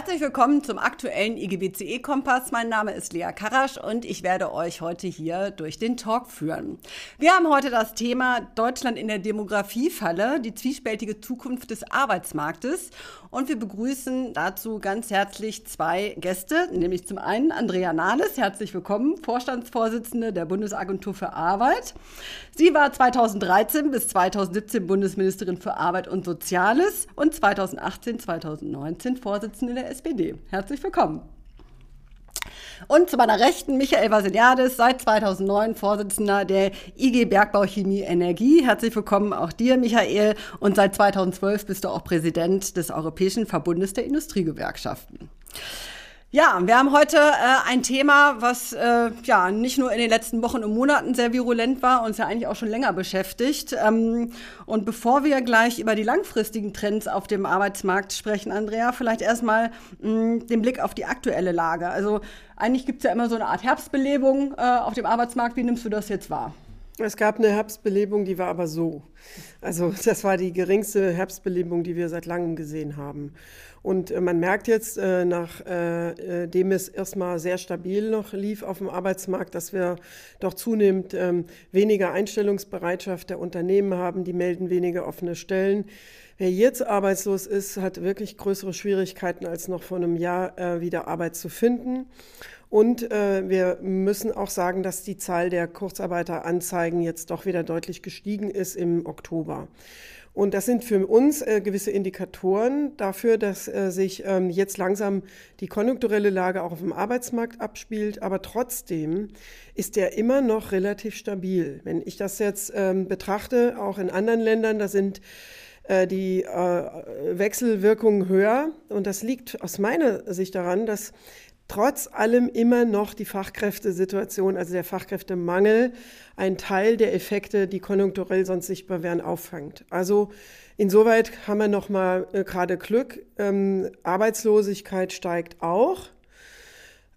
Herzlich willkommen zum aktuellen IGBCE-Kompass. Mein Name ist Lea Karasch und ich werde euch heute hier durch den Talk führen. Wir haben heute das Thema Deutschland in der Demografiefalle, die zwiespältige Zukunft des Arbeitsmarktes. Und wir begrüßen dazu ganz herzlich zwei Gäste, nämlich zum einen Andrea Nahles, herzlich willkommen, Vorstandsvorsitzende der Bundesagentur für Arbeit. Sie war 2013 bis 2017 Bundesministerin für Arbeit und Soziales und 2018, 2019 Vorsitzende der SPD. Herzlich willkommen. Und zu meiner Rechten Michael Vasiliadis, seit 2009 Vorsitzender der IG Bergbau Chemie Energie. Herzlich willkommen auch dir, Michael. Und seit 2012 bist du auch Präsident des Europäischen Verbundes der Industriegewerkschaften. Ja, wir haben heute äh, ein Thema, was äh, ja nicht nur in den letzten Wochen und Monaten sehr virulent war, uns ja eigentlich auch schon länger beschäftigt. Ähm, und bevor wir gleich über die langfristigen Trends auf dem Arbeitsmarkt sprechen, Andrea, vielleicht erstmal mh, den Blick auf die aktuelle Lage. Also eigentlich gibt es ja immer so eine Art Herbstbelebung äh, auf dem Arbeitsmarkt. Wie nimmst du das jetzt wahr? Es gab eine Herbstbelebung, die war aber so. Also das war die geringste Herbstbelebung, die wir seit langem gesehen haben. Und äh, man merkt jetzt, äh, nachdem äh, es erstmal sehr stabil noch lief auf dem Arbeitsmarkt, dass wir doch zunehmend ähm, weniger Einstellungsbereitschaft der Unternehmen haben, die melden weniger offene Stellen. Wer jetzt arbeitslos ist, hat wirklich größere Schwierigkeiten als noch vor einem Jahr wieder Arbeit zu finden. Und äh, wir müssen auch sagen, dass die Zahl der Kurzarbeiteranzeigen jetzt doch wieder deutlich gestiegen ist im Oktober. Und das sind für uns äh, gewisse Indikatoren dafür, dass äh, sich ähm, jetzt langsam die konjunkturelle Lage auch auf dem Arbeitsmarkt abspielt. Aber trotzdem ist der immer noch relativ stabil. Wenn ich das jetzt ähm, betrachte, auch in anderen Ländern, da sind äh, die äh, Wechselwirkungen höher. Und das liegt aus meiner Sicht daran, dass trotz allem immer noch die Fachkräftesituation, also der Fachkräftemangel, einen Teil der Effekte, die konjunkturell sonst sichtbar wären, auffängt. Also insoweit haben wir noch mal äh, gerade Glück. Ähm, Arbeitslosigkeit steigt auch.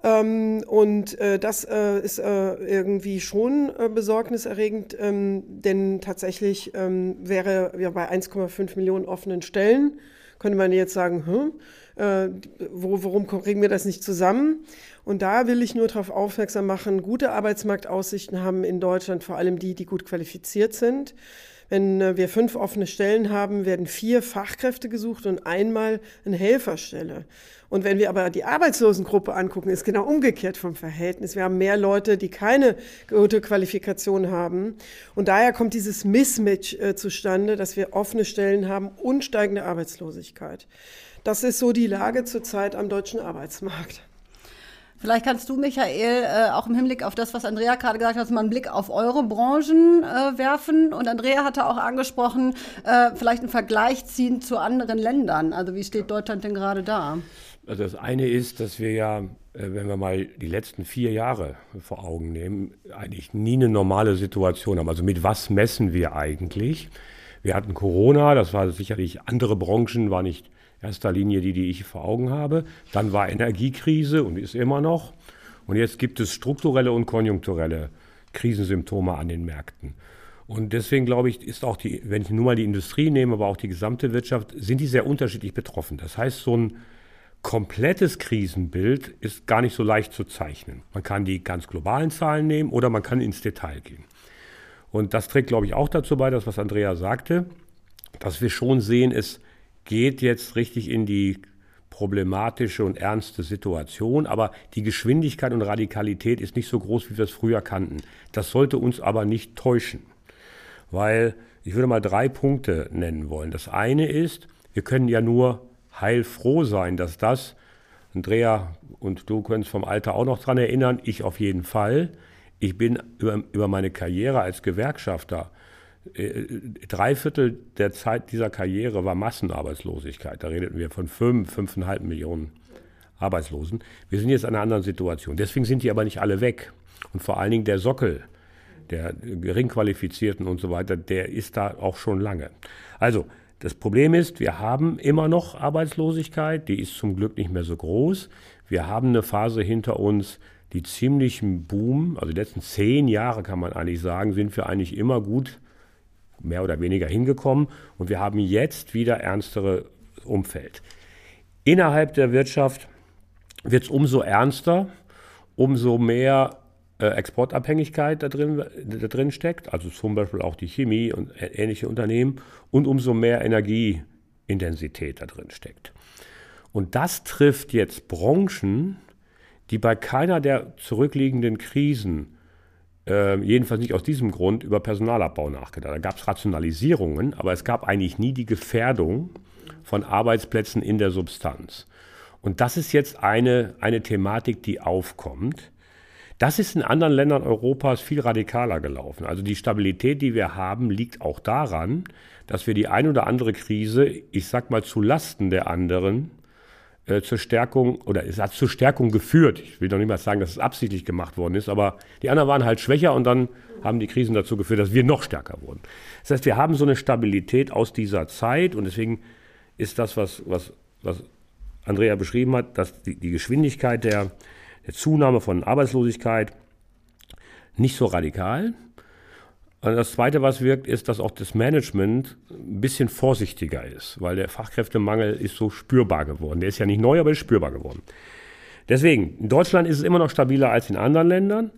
Ähm, und äh, das äh, ist äh, irgendwie schon äh, besorgniserregend, ähm, denn tatsächlich ähm, wäre ja bei 1,5 Millionen offenen Stellen, könnte man jetzt sagen, hm, äh, wo, warum kriegen wir das nicht zusammen? Und da will ich nur darauf aufmerksam machen, gute Arbeitsmarktaussichten haben in Deutschland vor allem die, die gut qualifiziert sind. Wenn äh, wir fünf offene Stellen haben, werden vier Fachkräfte gesucht und einmal eine Helferstelle. Und wenn wir aber die Arbeitslosengruppe angucken, ist genau umgekehrt vom Verhältnis. Wir haben mehr Leute, die keine gute Qualifikation haben. Und daher kommt dieses Mismatch äh, zustande, dass wir offene Stellen haben und steigende Arbeitslosigkeit. Das ist so die Lage zurzeit am deutschen Arbeitsmarkt. Vielleicht kannst du, Michael, äh, auch im Hinblick auf das, was Andrea gerade gesagt hat, mal einen Blick auf eure Branchen äh, werfen. Und Andrea hatte auch angesprochen, äh, vielleicht einen Vergleich ziehen zu anderen Ländern. Also wie steht Deutschland denn gerade da? Also das eine ist, dass wir ja, wenn wir mal die letzten vier Jahre vor Augen nehmen, eigentlich nie eine normale Situation haben. Also mit was messen wir eigentlich? Wir hatten Corona, das war sicherlich andere Branchen, war nicht erster Linie die, die ich vor Augen habe. Dann war Energiekrise und ist immer noch. Und jetzt gibt es strukturelle und konjunkturelle Krisensymptome an den Märkten. Und deswegen glaube ich, ist auch die, wenn ich nur mal die Industrie nehme, aber auch die gesamte Wirtschaft, sind die sehr unterschiedlich betroffen. Das heißt, so ein komplettes Krisenbild ist gar nicht so leicht zu zeichnen. Man kann die ganz globalen Zahlen nehmen oder man kann ins Detail gehen. Und das trägt, glaube ich, auch dazu bei, das, was Andrea sagte, dass wir schon sehen, ist, geht jetzt richtig in die problematische und ernste Situation, aber die Geschwindigkeit und Radikalität ist nicht so groß, wie wir es früher kannten. Das sollte uns aber nicht täuschen, weil ich würde mal drei Punkte nennen wollen. Das eine ist, wir können ja nur heilfroh sein, dass das, Andrea und du könntest vom Alter auch noch dran erinnern, ich auf jeden Fall, ich bin über, über meine Karriere als Gewerkschafter drei Viertel der Zeit dieser Karriere war Massenarbeitslosigkeit. Da redeten wir von fünf, fünfeinhalb Millionen Arbeitslosen. Wir sind jetzt in einer anderen Situation. Deswegen sind die aber nicht alle weg. Und vor allen Dingen der Sockel der Geringqualifizierten und so weiter, der ist da auch schon lange. Also, das Problem ist, wir haben immer noch Arbeitslosigkeit, die ist zum Glück nicht mehr so groß. Wir haben eine Phase hinter uns, die ziemlichen Boom, also die letzten zehn Jahre kann man eigentlich sagen, sind wir eigentlich immer gut mehr oder weniger hingekommen und wir haben jetzt wieder ernstere Umfeld. Innerhalb der Wirtschaft wird es umso ernster, umso mehr äh, Exportabhängigkeit da drin, da drin steckt, also zum Beispiel auch die Chemie und ähnliche Unternehmen, und umso mehr Energieintensität da drin steckt. Und das trifft jetzt Branchen, die bei keiner der zurückliegenden Krisen, äh, jedenfalls nicht aus diesem Grund, über Personalabbau nachgedacht. Da gab es Rationalisierungen, aber es gab eigentlich nie die Gefährdung von Arbeitsplätzen in der Substanz. Und das ist jetzt eine, eine Thematik, die aufkommt. Das ist in anderen Ländern Europas viel radikaler gelaufen. Also die Stabilität, die wir haben, liegt auch daran, dass wir die ein oder andere Krise, ich sag mal, zu Lasten der anderen äh, zur Stärkung oder es hat zur Stärkung geführt. Ich will noch nicht mal sagen, dass es absichtlich gemacht worden ist, aber die anderen waren halt schwächer und dann haben die Krisen dazu geführt, dass wir noch stärker wurden. Das heißt, wir haben so eine Stabilität aus dieser Zeit und deswegen ist das, was, was, was Andrea beschrieben hat, dass die, die Geschwindigkeit der, der Zunahme von Arbeitslosigkeit nicht so radikal. Und das Zweite, was wirkt, ist, dass auch das Management ein bisschen vorsichtiger ist, weil der Fachkräftemangel ist so spürbar geworden. Der ist ja nicht neu, aber ist spürbar geworden. Deswegen, in Deutschland ist es immer noch stabiler als in anderen Ländern,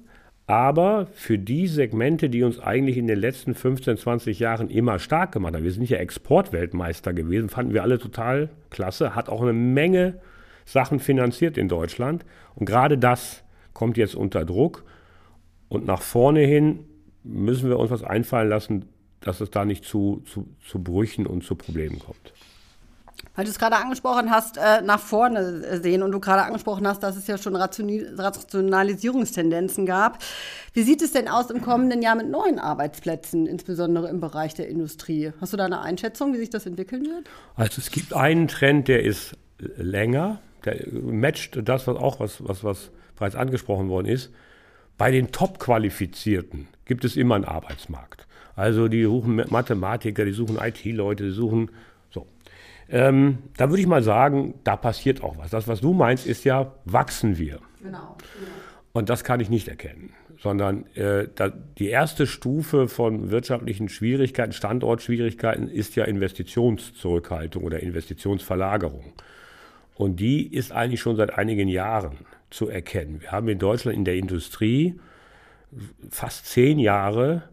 aber für die Segmente, die uns eigentlich in den letzten 15, 20 Jahren immer stark gemacht haben, wir sind ja Exportweltmeister gewesen, fanden wir alle total klasse, hat auch eine Menge Sachen finanziert in Deutschland. Und gerade das kommt jetzt unter Druck. Und nach vorne hin müssen wir uns was einfallen lassen, dass es da nicht zu, zu, zu Brüchen und zu Problemen kommt. Weil du es gerade angesprochen hast, äh, nach vorne sehen und du gerade angesprochen hast, dass es ja schon Rationalisierungstendenzen gab. Wie sieht es denn aus im kommenden Jahr mit neuen Arbeitsplätzen, insbesondere im Bereich der Industrie? Hast du da eine Einschätzung, wie sich das entwickeln wird? Also es gibt einen Trend, der ist länger, der matcht das, was auch was, was, was bereits angesprochen worden ist. Bei den Top-Qualifizierten gibt es immer einen Arbeitsmarkt. Also die suchen Mathematiker, die suchen IT-Leute, die suchen ähm, da würde ich mal sagen, da passiert auch was. Das, was du meinst, ist ja, wachsen wir. Genau. Und das kann ich nicht erkennen, sondern äh, da, die erste Stufe von wirtschaftlichen Schwierigkeiten, Standortschwierigkeiten, ist ja Investitionszurückhaltung oder Investitionsverlagerung. Und die ist eigentlich schon seit einigen Jahren zu erkennen. Wir haben in Deutschland in der Industrie fast zehn Jahre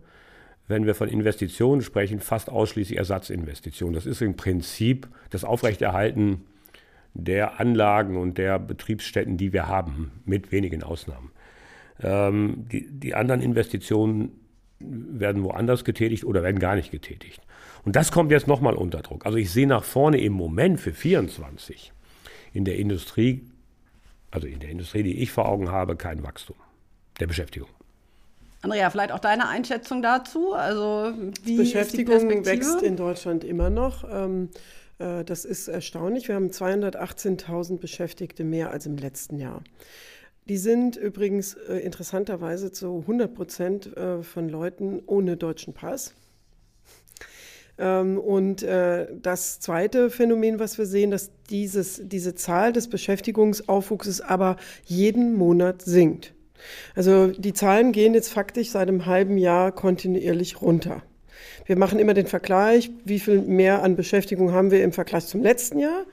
wenn wir von Investitionen sprechen, fast ausschließlich Ersatzinvestitionen. Das ist im Prinzip das Aufrechterhalten der Anlagen und der Betriebsstätten, die wir haben, mit wenigen Ausnahmen. Ähm, die, die anderen Investitionen werden woanders getätigt oder werden gar nicht getätigt. Und das kommt jetzt nochmal unter Druck. Also ich sehe nach vorne im Moment für 24 in der Industrie, also in der Industrie, die ich vor Augen habe, kein Wachstum der Beschäftigung. Andrea, vielleicht auch deine Einschätzung dazu? Also wie Beschäftigung wächst in Deutschland immer noch. Ähm, äh, das ist erstaunlich. Wir haben 218.000 Beschäftigte mehr als im letzten Jahr. Die sind übrigens äh, interessanterweise zu 100 Prozent äh, von Leuten ohne deutschen Pass. Ähm, und das zweite Phänomen, was wir sehen, dass dieses, diese Zahl des Beschäftigungsaufwuchses aber jeden Monat sinkt. Also die Zahlen gehen jetzt faktisch seit einem halben Jahr kontinuierlich runter. Wir machen immer den Vergleich, wie viel mehr an Beschäftigung haben wir im Vergleich zum letzten Jahr.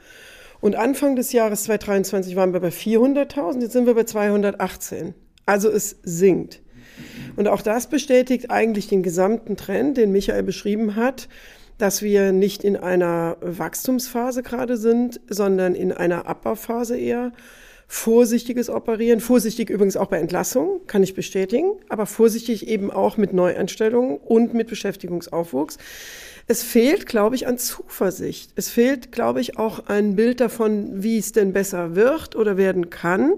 Und Anfang des Jahres 2023 waren wir bei 400.000, jetzt sind wir bei 218. Also es sinkt. Und auch das bestätigt eigentlich den gesamten Trend, den Michael beschrieben hat, dass wir nicht in einer Wachstumsphase gerade sind, sondern in einer Abbauphase eher vorsichtiges Operieren, vorsichtig übrigens auch bei Entlassungen, kann ich bestätigen, aber vorsichtig eben auch mit Neueinstellungen und mit Beschäftigungsaufwuchs. Es fehlt, glaube ich, an Zuversicht. Es fehlt, glaube ich, auch ein Bild davon, wie es denn besser wird oder werden kann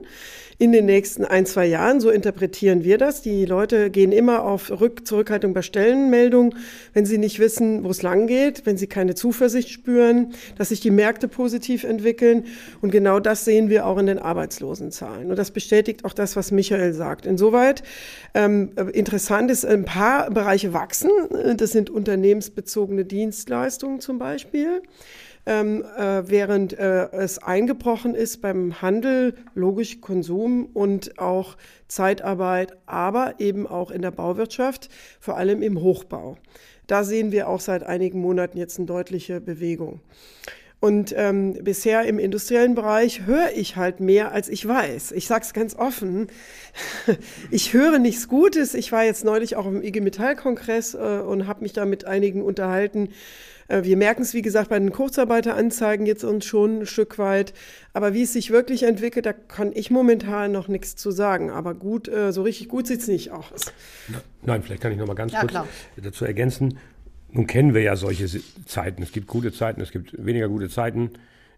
in den nächsten ein, zwei Jahren. So interpretieren wir das. Die Leute gehen immer auf Rück Zurückhaltung bei Stellenmeldungen, wenn sie nicht wissen, wo es lang geht, wenn sie keine Zuversicht spüren, dass sich die Märkte positiv entwickeln. Und genau das sehen wir auch in den Arbeitslosenzahlen. Und das bestätigt auch das, was Michael sagt. Insoweit ähm, interessant ist, ein paar Bereiche wachsen. Das sind unternehmensbezogene Dienstleistungen zum Beispiel ähm, äh, während äh, es eingebrochen ist beim Handel, logisch Konsum und auch Zeitarbeit, aber eben auch in der Bauwirtschaft, vor allem im Hochbau. Da sehen wir auch seit einigen Monaten jetzt eine deutliche Bewegung. Und ähm, bisher im industriellen Bereich höre ich halt mehr, als ich weiß. Ich sage es ganz offen. ich höre nichts Gutes. Ich war jetzt neulich auch im IG Metall-Kongress äh, und habe mich da mit einigen unterhalten. Äh, wir merken es, wie gesagt, bei den Kurzarbeiteranzeigen jetzt uns schon ein Stück weit. Aber wie es sich wirklich entwickelt, da kann ich momentan noch nichts zu sagen. Aber gut, äh, so richtig gut sieht es nicht aus. Nein, vielleicht kann ich noch mal ganz ja, kurz klar. dazu ergänzen. Nun kennen wir ja solche Zeiten. Es gibt gute Zeiten, es gibt weniger gute Zeiten.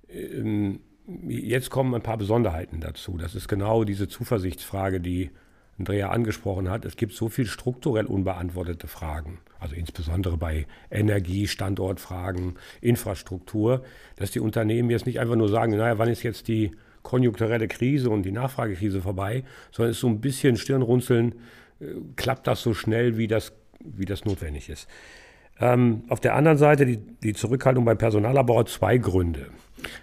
Ähm, jetzt kommen ein paar Besonderheiten dazu. Das ist genau diese Zuversichtsfrage, die Andrea angesprochen hat. Es gibt so viel strukturell unbeantwortete Fragen, also insbesondere bei Energie, Standortfragen, Infrastruktur, dass die Unternehmen jetzt nicht einfach nur sagen, naja, wann ist jetzt die konjunkturelle Krise und die Nachfragekrise vorbei, sondern es ist so ein bisschen Stirnrunzeln, äh, klappt das so schnell, wie das, wie das notwendig ist. Ähm, auf der anderen Seite die, die Zurückhaltung beim Personalabbau hat zwei Gründe.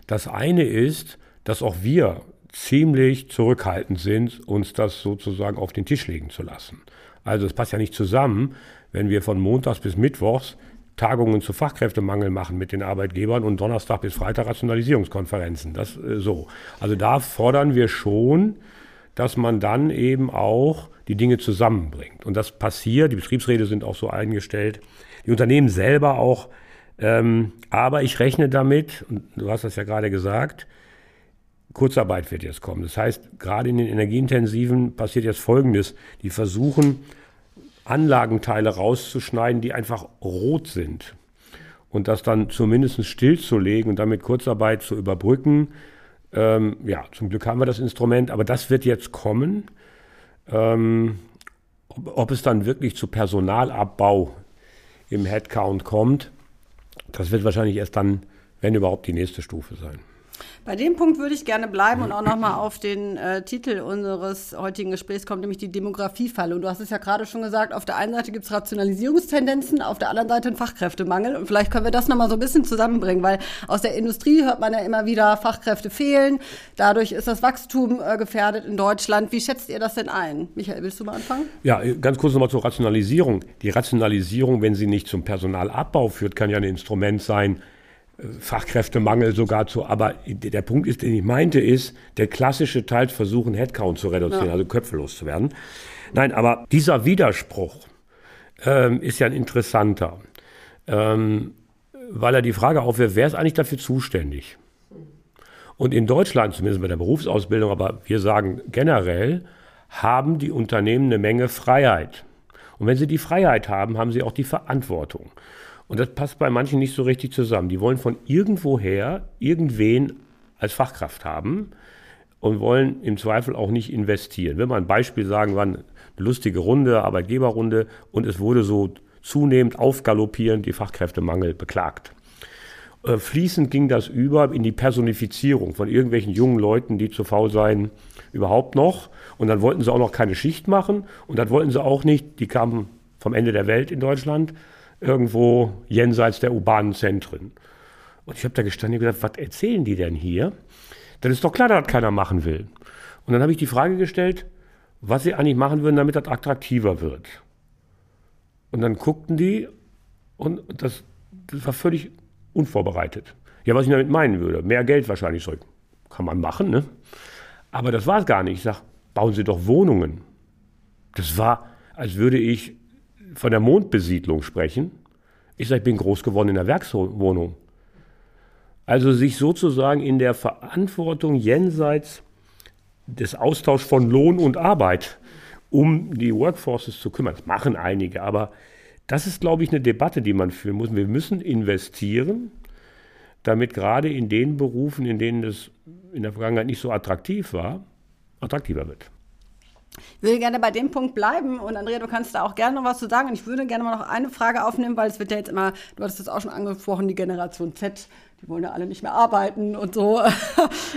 Das eine ist, dass auch wir ziemlich zurückhaltend sind, uns das sozusagen auf den Tisch legen zu lassen. Also es passt ja nicht zusammen, wenn wir von Montags bis Mittwochs Tagungen zu Fachkräftemangel machen mit den Arbeitgebern und Donnerstag bis Freitag Rationalisierungskonferenzen. Das äh, so. Also da fordern wir schon, dass man dann eben auch die Dinge zusammenbringt. Und das passiert, die Betriebsräte sind auch so eingestellt, die Unternehmen selber auch. Ähm, aber ich rechne damit, und du hast das ja gerade gesagt, Kurzarbeit wird jetzt kommen. Das heißt, gerade in den energieintensiven passiert jetzt Folgendes. Die versuchen, Anlagenteile rauszuschneiden, die einfach rot sind. Und das dann zumindest stillzulegen und damit Kurzarbeit zu überbrücken. Ähm, ja, zum Glück haben wir das Instrument, aber das wird jetzt kommen. Ähm, ob, ob es dann wirklich zu Personalabbau im Headcount kommt, das wird wahrscheinlich erst dann, wenn überhaupt, die nächste Stufe sein. Bei dem Punkt würde ich gerne bleiben und auch nochmal auf den äh, Titel unseres heutigen Gesprächs kommen, nämlich die Demografiefalle. Und du hast es ja gerade schon gesagt, auf der einen Seite gibt es Rationalisierungstendenzen, auf der anderen Seite einen Fachkräftemangel. Und vielleicht können wir das nochmal so ein bisschen zusammenbringen, weil aus der Industrie hört man ja immer wieder, Fachkräfte fehlen. Dadurch ist das Wachstum äh, gefährdet in Deutschland. Wie schätzt ihr das denn ein? Michael, willst du mal anfangen? Ja, ganz kurz nochmal zur Rationalisierung. Die Rationalisierung, wenn sie nicht zum Personalabbau führt, kann ja ein Instrument sein, Fachkräftemangel sogar zu. Aber der Punkt ist, den ich meinte, ist, der klassische Teil versuchen, Headcount zu reduzieren, ja. also Köpfe loszuwerden. Nein, aber dieser Widerspruch ähm, ist ja ein interessanter, ähm, weil er die Frage aufwirft, wer ist eigentlich dafür zuständig? Und in Deutschland, zumindest bei der Berufsausbildung, aber wir sagen generell, haben die Unternehmen eine Menge Freiheit. Und wenn sie die Freiheit haben, haben sie auch die Verantwortung. Und das passt bei manchen nicht so richtig zusammen. Die wollen von irgendwoher irgendwen als Fachkraft haben und wollen im Zweifel auch nicht investieren. Wenn wir ein Beispiel sagen, war eine lustige Runde, Arbeitgeberrunde und es wurde so zunehmend aufgaloppierend die Fachkräftemangel beklagt. Äh, fließend ging das über in die Personifizierung von irgendwelchen jungen Leuten, die zu faul seien, überhaupt noch. Und dann wollten sie auch noch keine Schicht machen und dann wollten sie auch nicht, die kamen vom Ende der Welt in Deutschland, irgendwo jenseits der urbanen Zentren. Und ich habe da gestanden und gesagt, was erzählen die denn hier? Dann ist doch klar, dass das keiner machen will. Und dann habe ich die Frage gestellt, was sie eigentlich machen würden, damit das attraktiver wird. Und dann guckten die und das, das war völlig unvorbereitet. Ja, was ich damit meinen würde, mehr Geld wahrscheinlich so. Kann man machen, ne? Aber das war es gar nicht. Ich sage, bauen Sie doch Wohnungen. Das war, als würde ich von der Mondbesiedlung sprechen. Ich sage, ich bin groß geworden in der Werkswohnung. Also sich sozusagen in der Verantwortung jenseits des Austauschs von Lohn und Arbeit um die Workforces zu kümmern. Das machen einige, aber das ist, glaube ich, eine Debatte, die man führen muss. Wir müssen investieren, damit gerade in den Berufen, in denen es in der Vergangenheit nicht so attraktiv war, attraktiver wird. Ich will gerne bei dem Punkt bleiben und Andrea, du kannst da auch gerne noch was zu sagen. Und ich würde gerne mal noch eine Frage aufnehmen, weil es wird ja jetzt immer, du hattest es auch schon angesprochen, die Generation Z die wollen ja alle nicht mehr arbeiten und so.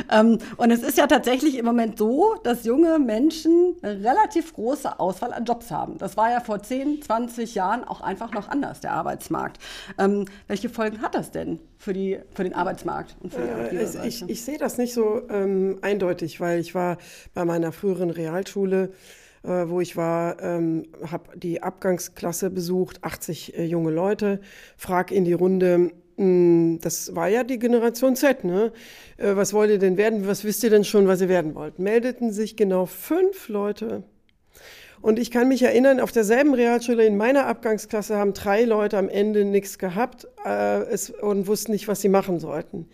Ähm, und es ist ja tatsächlich im Moment so, dass junge Menschen eine relativ große Auswahl an Jobs haben. Das war ja vor 10, 20 Jahren auch einfach noch anders, der Arbeitsmarkt. Ähm, welche Folgen hat das denn für, die, für den Arbeitsmarkt und für die äh, ich, ich sehe das nicht so ähm, eindeutig, weil ich war bei meiner früheren Realschule äh, wo ich war, ähm, habe die Abgangsklasse besucht, 80 äh, junge Leute, frag in die Runde, das war ja die Generation Z, ne? Äh, was wollt ihr denn werden? Was wisst ihr denn schon, was ihr werden wollt? Meldeten sich genau fünf Leute. Und ich kann mich erinnern, auf derselben Realschule in meiner Abgangsklasse haben drei Leute am Ende nichts gehabt äh, es, und wussten nicht, was sie machen sollten.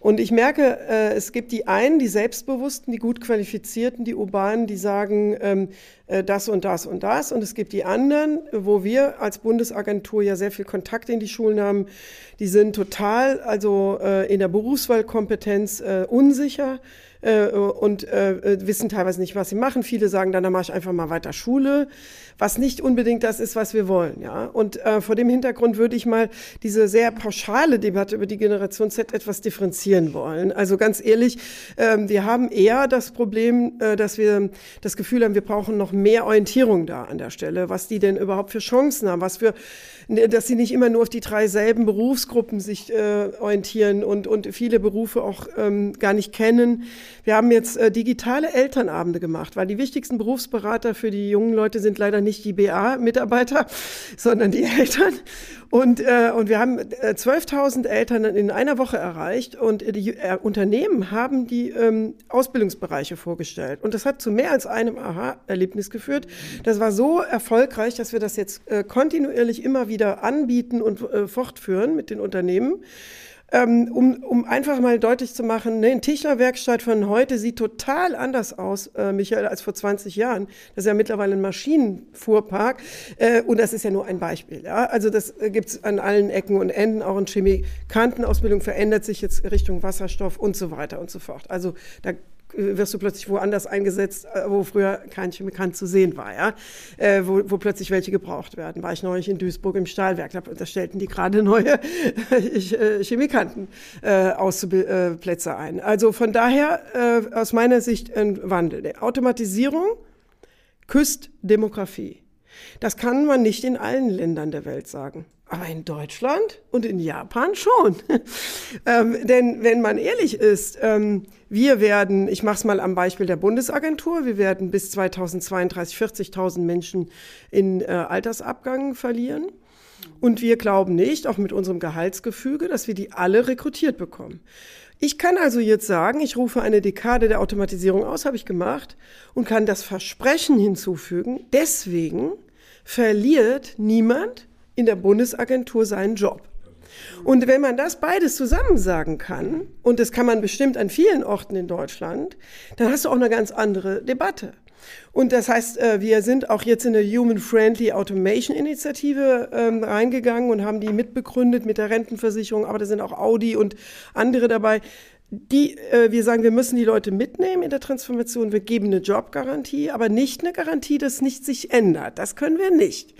Und ich merke, äh, es gibt die einen, die Selbstbewussten, die gut qualifizierten, die Urbanen, die sagen ähm, äh, das und das und das. Und es gibt die anderen, wo wir als Bundesagentur ja sehr viel Kontakt in die Schulen haben, die sind total, also äh, in der Berufswahlkompetenz äh, unsicher äh, und äh, wissen teilweise nicht, was sie machen. Viele sagen dann, dann mache ich einfach mal weiter Schule, was nicht unbedingt das ist, was wir wollen. Ja? Und äh, vor dem Hintergrund würde ich mal diese sehr pauschale Debatte über die Generation Z etwas differenzieren wollen. Also ganz ehrlich, äh, wir haben eher das Problem, äh, dass wir das Gefühl haben, wir brauchen noch mehr Orientierung da an der Stelle, was die denn überhaupt für Chancen haben, was für dass sie nicht immer nur auf die drei selben Berufsgruppen sich äh, orientieren und, und viele Berufe auch ähm, gar nicht kennen. Wir haben jetzt äh, digitale Elternabende gemacht, weil die wichtigsten Berufsberater für die jungen Leute sind leider nicht die BA-Mitarbeiter, sondern die Eltern. Und, äh, und wir haben äh, 12.000 Eltern in einer Woche erreicht und die äh, Unternehmen haben die ähm, Ausbildungsbereiche vorgestellt. Und das hat zu mehr als einem Aha-Erlebnis geführt. Das war so erfolgreich, dass wir das jetzt äh, kontinuierlich immer wieder anbieten und äh, fortführen mit den Unternehmen ähm, um, um einfach mal deutlich zu machen, ne, eine Tischlerwerkstatt von heute sieht total anders aus, äh, Michael, als vor 20 Jahren. Das ist ja mittlerweile ein Maschinenfuhrpark äh, und das ist ja nur ein Beispiel. Ja? Also das äh, gibt es an allen Ecken und Enden, auch in Chemikantenausbildung verändert sich jetzt Richtung Wasserstoff und so weiter und so fort. Also da wirst du plötzlich woanders eingesetzt, äh, wo früher kein Chemikant zu sehen war, ja, äh, wo, wo plötzlich welche gebraucht werden. War ich neulich in Duisburg im Stahlwerk, da, da stellten die gerade neue äh, Chemikanten äh, Ausplätze ein. Also von daher äh, aus meiner Sicht ein Wandel. Automatisierung küsst Demografie. Das kann man nicht in allen Ländern der Welt sagen. Aber in Deutschland und in Japan schon. ähm, denn wenn man ehrlich ist, ähm, wir werden, ich mache es mal am Beispiel der Bundesagentur, wir werden bis 2032 40.000 Menschen in äh, Altersabgang verlieren. Und wir glauben nicht, auch mit unserem Gehaltsgefüge, dass wir die alle rekrutiert bekommen. Ich kann also jetzt sagen, ich rufe eine Dekade der Automatisierung aus, habe ich gemacht, und kann das Versprechen hinzufügen. Deswegen verliert niemand in der Bundesagentur seinen Job. Und wenn man das beides zusammen sagen kann, und das kann man bestimmt an vielen Orten in Deutschland, dann hast du auch eine ganz andere Debatte. Und das heißt, äh, wir sind auch jetzt in eine Human-Friendly Automation Initiative ähm, reingegangen und haben die mitbegründet mit der Rentenversicherung, aber da sind auch Audi und andere dabei. Die, äh, wir sagen, wir müssen die Leute mitnehmen in der Transformation. Wir geben eine Jobgarantie, aber nicht eine Garantie, dass nichts sich ändert. Das können wir nicht.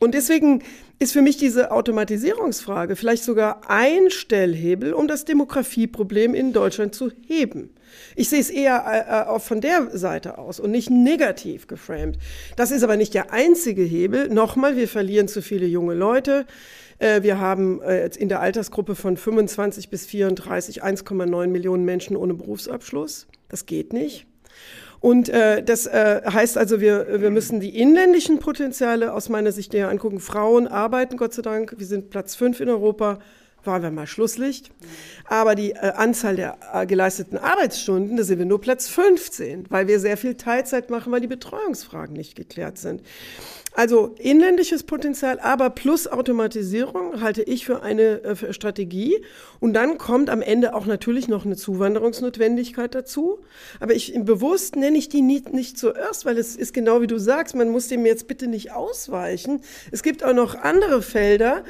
Und deswegen ist für mich diese Automatisierungsfrage vielleicht sogar ein Stellhebel, um das Demografieproblem in Deutschland zu heben. Ich sehe es eher äh, auch von der Seite aus und nicht negativ geframed. Das ist aber nicht der einzige Hebel. Nochmal, wir verlieren zu viele junge Leute. Äh, wir haben äh, in der Altersgruppe von 25 bis 34 1,9 Millionen Menschen ohne Berufsabschluss. Das geht nicht. Und äh, das äh, heißt also, wir, wir müssen die inländischen Potenziale aus meiner Sicht näher angucken. Frauen arbeiten, Gott sei Dank. Wir sind Platz fünf in Europa. Waren wir mal Schlusslicht. Aber die äh, Anzahl der äh, geleisteten Arbeitsstunden, da sind wir nur Platz 15, weil wir sehr viel Teilzeit machen, weil die Betreuungsfragen nicht geklärt sind. Also inländisches Potenzial, aber plus Automatisierung halte ich für eine äh, Strategie. Und dann kommt am Ende auch natürlich noch eine Zuwanderungsnotwendigkeit dazu. Aber ich bewusst nenne ich die nicht, nicht zuerst, weil es ist genau wie du sagst, man muss dem jetzt bitte nicht ausweichen. Es gibt auch noch andere Felder.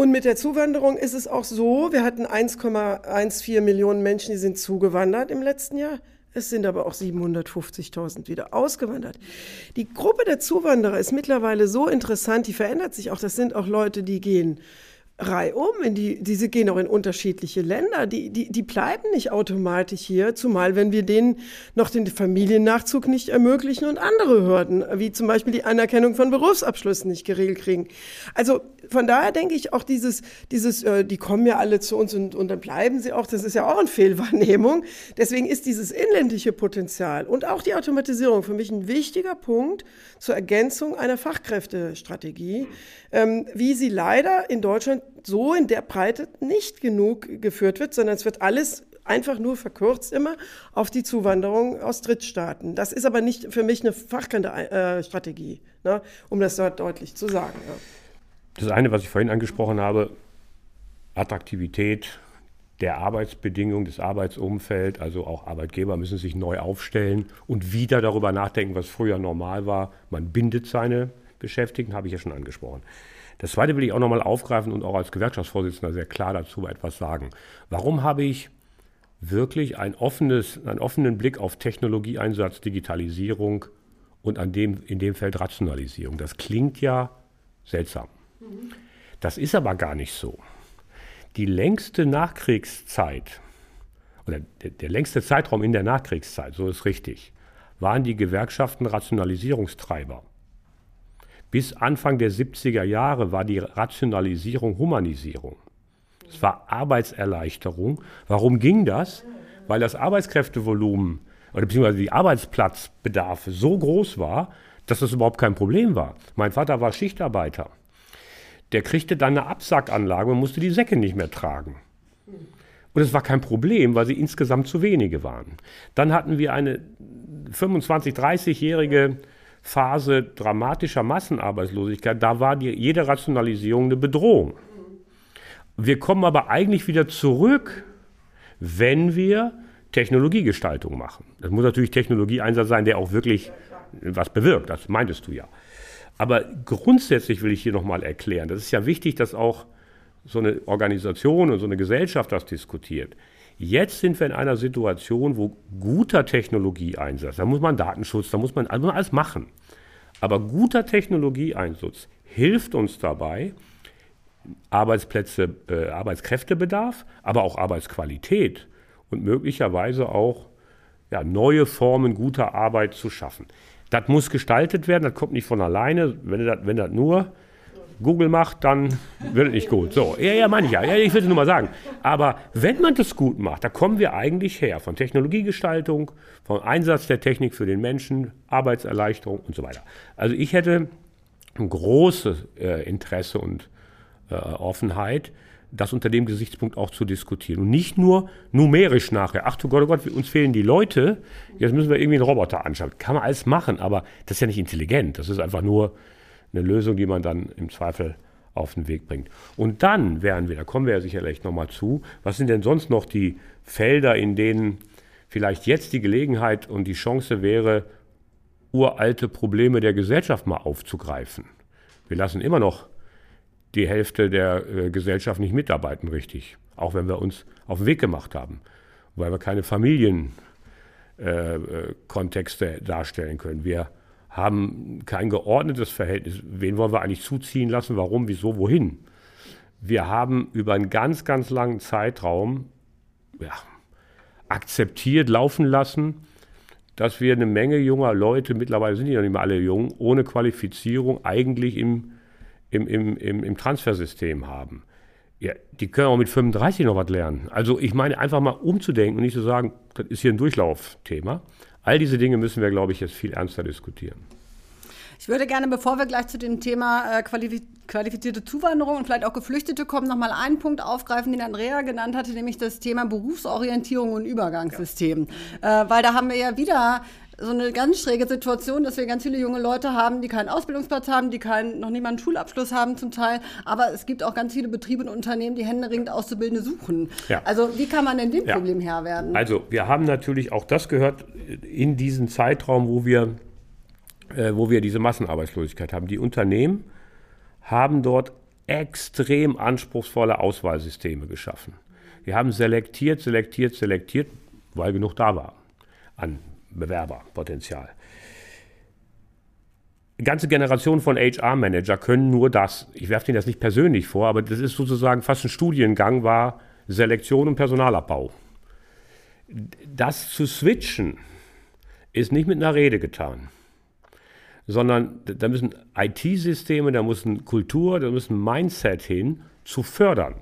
Und mit der Zuwanderung ist es auch so, wir hatten 1,14 Millionen Menschen, die sind zugewandert im letzten Jahr. Es sind aber auch 750.000 wieder ausgewandert. Die Gruppe der Zuwanderer ist mittlerweile so interessant, die verändert sich auch. Das sind auch Leute, die gehen reihum, in die, diese gehen auch in unterschiedliche Länder, die, die, die bleiben nicht automatisch hier, zumal wenn wir denen noch den Familiennachzug nicht ermöglichen und andere Hürden, wie zum Beispiel die Anerkennung von Berufsabschlüssen nicht geregelt kriegen. Also von daher denke ich auch dieses, dieses äh, die kommen ja alle zu uns und, und dann bleiben sie auch, das ist ja auch eine Fehlwahrnehmung. Deswegen ist dieses inländische Potenzial und auch die Automatisierung für mich ein wichtiger Punkt zur Ergänzung einer Fachkräftestrategie, ähm, wie sie leider in Deutschland so in der Breite nicht genug geführt wird, sondern es wird alles einfach nur verkürzt immer auf die Zuwanderung aus Drittstaaten. Das ist aber nicht für mich eine Fachkräftestrategie, ne, um das dort deutlich zu sagen. Ja. Das eine, was ich vorhin angesprochen habe, Attraktivität der Arbeitsbedingungen, des Arbeitsumfelds, also auch Arbeitgeber müssen sich neu aufstellen und wieder darüber nachdenken, was früher normal war. Man bindet seine Beschäftigten, habe ich ja schon angesprochen. Das zweite will ich auch nochmal aufgreifen und auch als Gewerkschaftsvorsitzender sehr klar dazu etwas sagen. Warum habe ich wirklich ein offenes, einen offenen Blick auf Technologieeinsatz, Digitalisierung und an dem, in dem Feld Rationalisierung? Das klingt ja seltsam. Das ist aber gar nicht so. Die längste Nachkriegszeit, oder der, der längste Zeitraum in der Nachkriegszeit, so ist richtig, waren die Gewerkschaften Rationalisierungstreiber. Bis Anfang der 70er Jahre war die Rationalisierung Humanisierung. Es war Arbeitserleichterung. Warum ging das? Weil das Arbeitskräftevolumen oder beziehungsweise die Arbeitsplatzbedarfe so groß war, dass das überhaupt kein Problem war. Mein Vater war Schichtarbeiter. Der kriegte dann eine Absackanlage und musste die Säcke nicht mehr tragen. Und es war kein Problem, weil sie insgesamt zu wenige waren. Dann hatten wir eine 25-, 30-jährige Phase dramatischer Massenarbeitslosigkeit, da war die, jede Rationalisierung eine Bedrohung. Wir kommen aber eigentlich wieder zurück, wenn wir Technologiegestaltung machen. Das muss natürlich Technologieeinsatz sein, der auch wirklich was bewirkt, das meintest du ja. Aber grundsätzlich will ich hier nochmal erklären, das ist ja wichtig, dass auch so eine Organisation und so eine Gesellschaft das diskutiert. Jetzt sind wir in einer Situation, wo guter Technologieeinsatz, da muss man Datenschutz, da muss man alles machen. Aber guter Technologieeinsatz hilft uns dabei, Arbeitsplätze, äh, Arbeitskräftebedarf, aber auch Arbeitsqualität und möglicherweise auch ja, neue Formen guter Arbeit zu schaffen. Das muss gestaltet werden, das kommt nicht von alleine. Wenn das, wenn das nur Google macht, dann wird es nicht gut. So, ja, ja, meine ich ja. ja ich will es nur mal sagen. Aber wenn man das gut macht, da kommen wir eigentlich her von Technologiegestaltung, vom Einsatz der Technik für den Menschen, Arbeitserleichterung und so weiter. Also ich hätte ein großes äh, Interesse und äh, Offenheit, das unter dem Gesichtspunkt auch zu diskutieren. Und nicht nur numerisch nachher. Ach du Gott, oh Gott, uns fehlen die Leute, jetzt müssen wir irgendwie einen Roboter anschauen. Kann man alles machen, aber das ist ja nicht intelligent. Das ist einfach nur eine Lösung, die man dann im Zweifel auf den Weg bringt. Und dann wären wir, da kommen wir ja sicherlich nochmal zu, was sind denn sonst noch die Felder, in denen vielleicht jetzt die Gelegenheit und die Chance wäre, uralte Probleme der Gesellschaft mal aufzugreifen. Wir lassen immer noch die Hälfte der äh, Gesellschaft nicht mitarbeiten richtig, auch wenn wir uns auf den Weg gemacht haben, weil wir keine Familienkontexte äh, äh darstellen können. Wir haben kein geordnetes Verhältnis. Wen wollen wir eigentlich zuziehen lassen? Warum, wieso, wohin? Wir haben über einen ganz, ganz langen Zeitraum ja, akzeptiert, laufen lassen, dass wir eine Menge junger Leute, mittlerweile sind die noch nicht mehr alle jung, ohne Qualifizierung eigentlich im, im, im, im, im Transfersystem haben. Ja, die können auch mit 35 noch was lernen. Also ich meine einfach mal umzudenken und nicht zu sagen, das ist hier ein Durchlaufthema. All diese Dinge müssen wir, glaube ich, jetzt viel ernster diskutieren. Ich würde gerne, bevor wir gleich zu dem Thema äh, qualifizierte Zuwanderung und vielleicht auch Geflüchtete kommen, noch mal einen Punkt aufgreifen, den Andrea genannt hatte, nämlich das Thema Berufsorientierung und Übergangssystem. Ja. Äh, weil da haben wir ja wieder so eine ganz schräge Situation, dass wir ganz viele junge Leute haben, die keinen Ausbildungsplatz haben, die keinen, noch niemanden Schulabschluss haben zum Teil. Aber es gibt auch ganz viele Betriebe und Unternehmen, die händeringend Auszubildende suchen. Ja. Also wie kann man denn dem ja. Problem Herr werden? Also wir haben natürlich auch das gehört in diesen Zeitraum, wo wir, äh, wo wir diese Massenarbeitslosigkeit haben. Die Unternehmen haben dort extrem anspruchsvolle Auswahlsysteme geschaffen. Wir haben selektiert, selektiert, selektiert, weil genug da war an Bewerberpotenzial. Ganze Generationen von HR-Manager können nur das. Ich werfe Ihnen das nicht persönlich vor, aber das ist sozusagen fast ein Studiengang, war Selektion und Personalabbau. Das zu switchen ist nicht mit einer Rede getan, sondern da müssen IT-Systeme, da muss eine Kultur, da muss ein Mindset hin, zu fördern.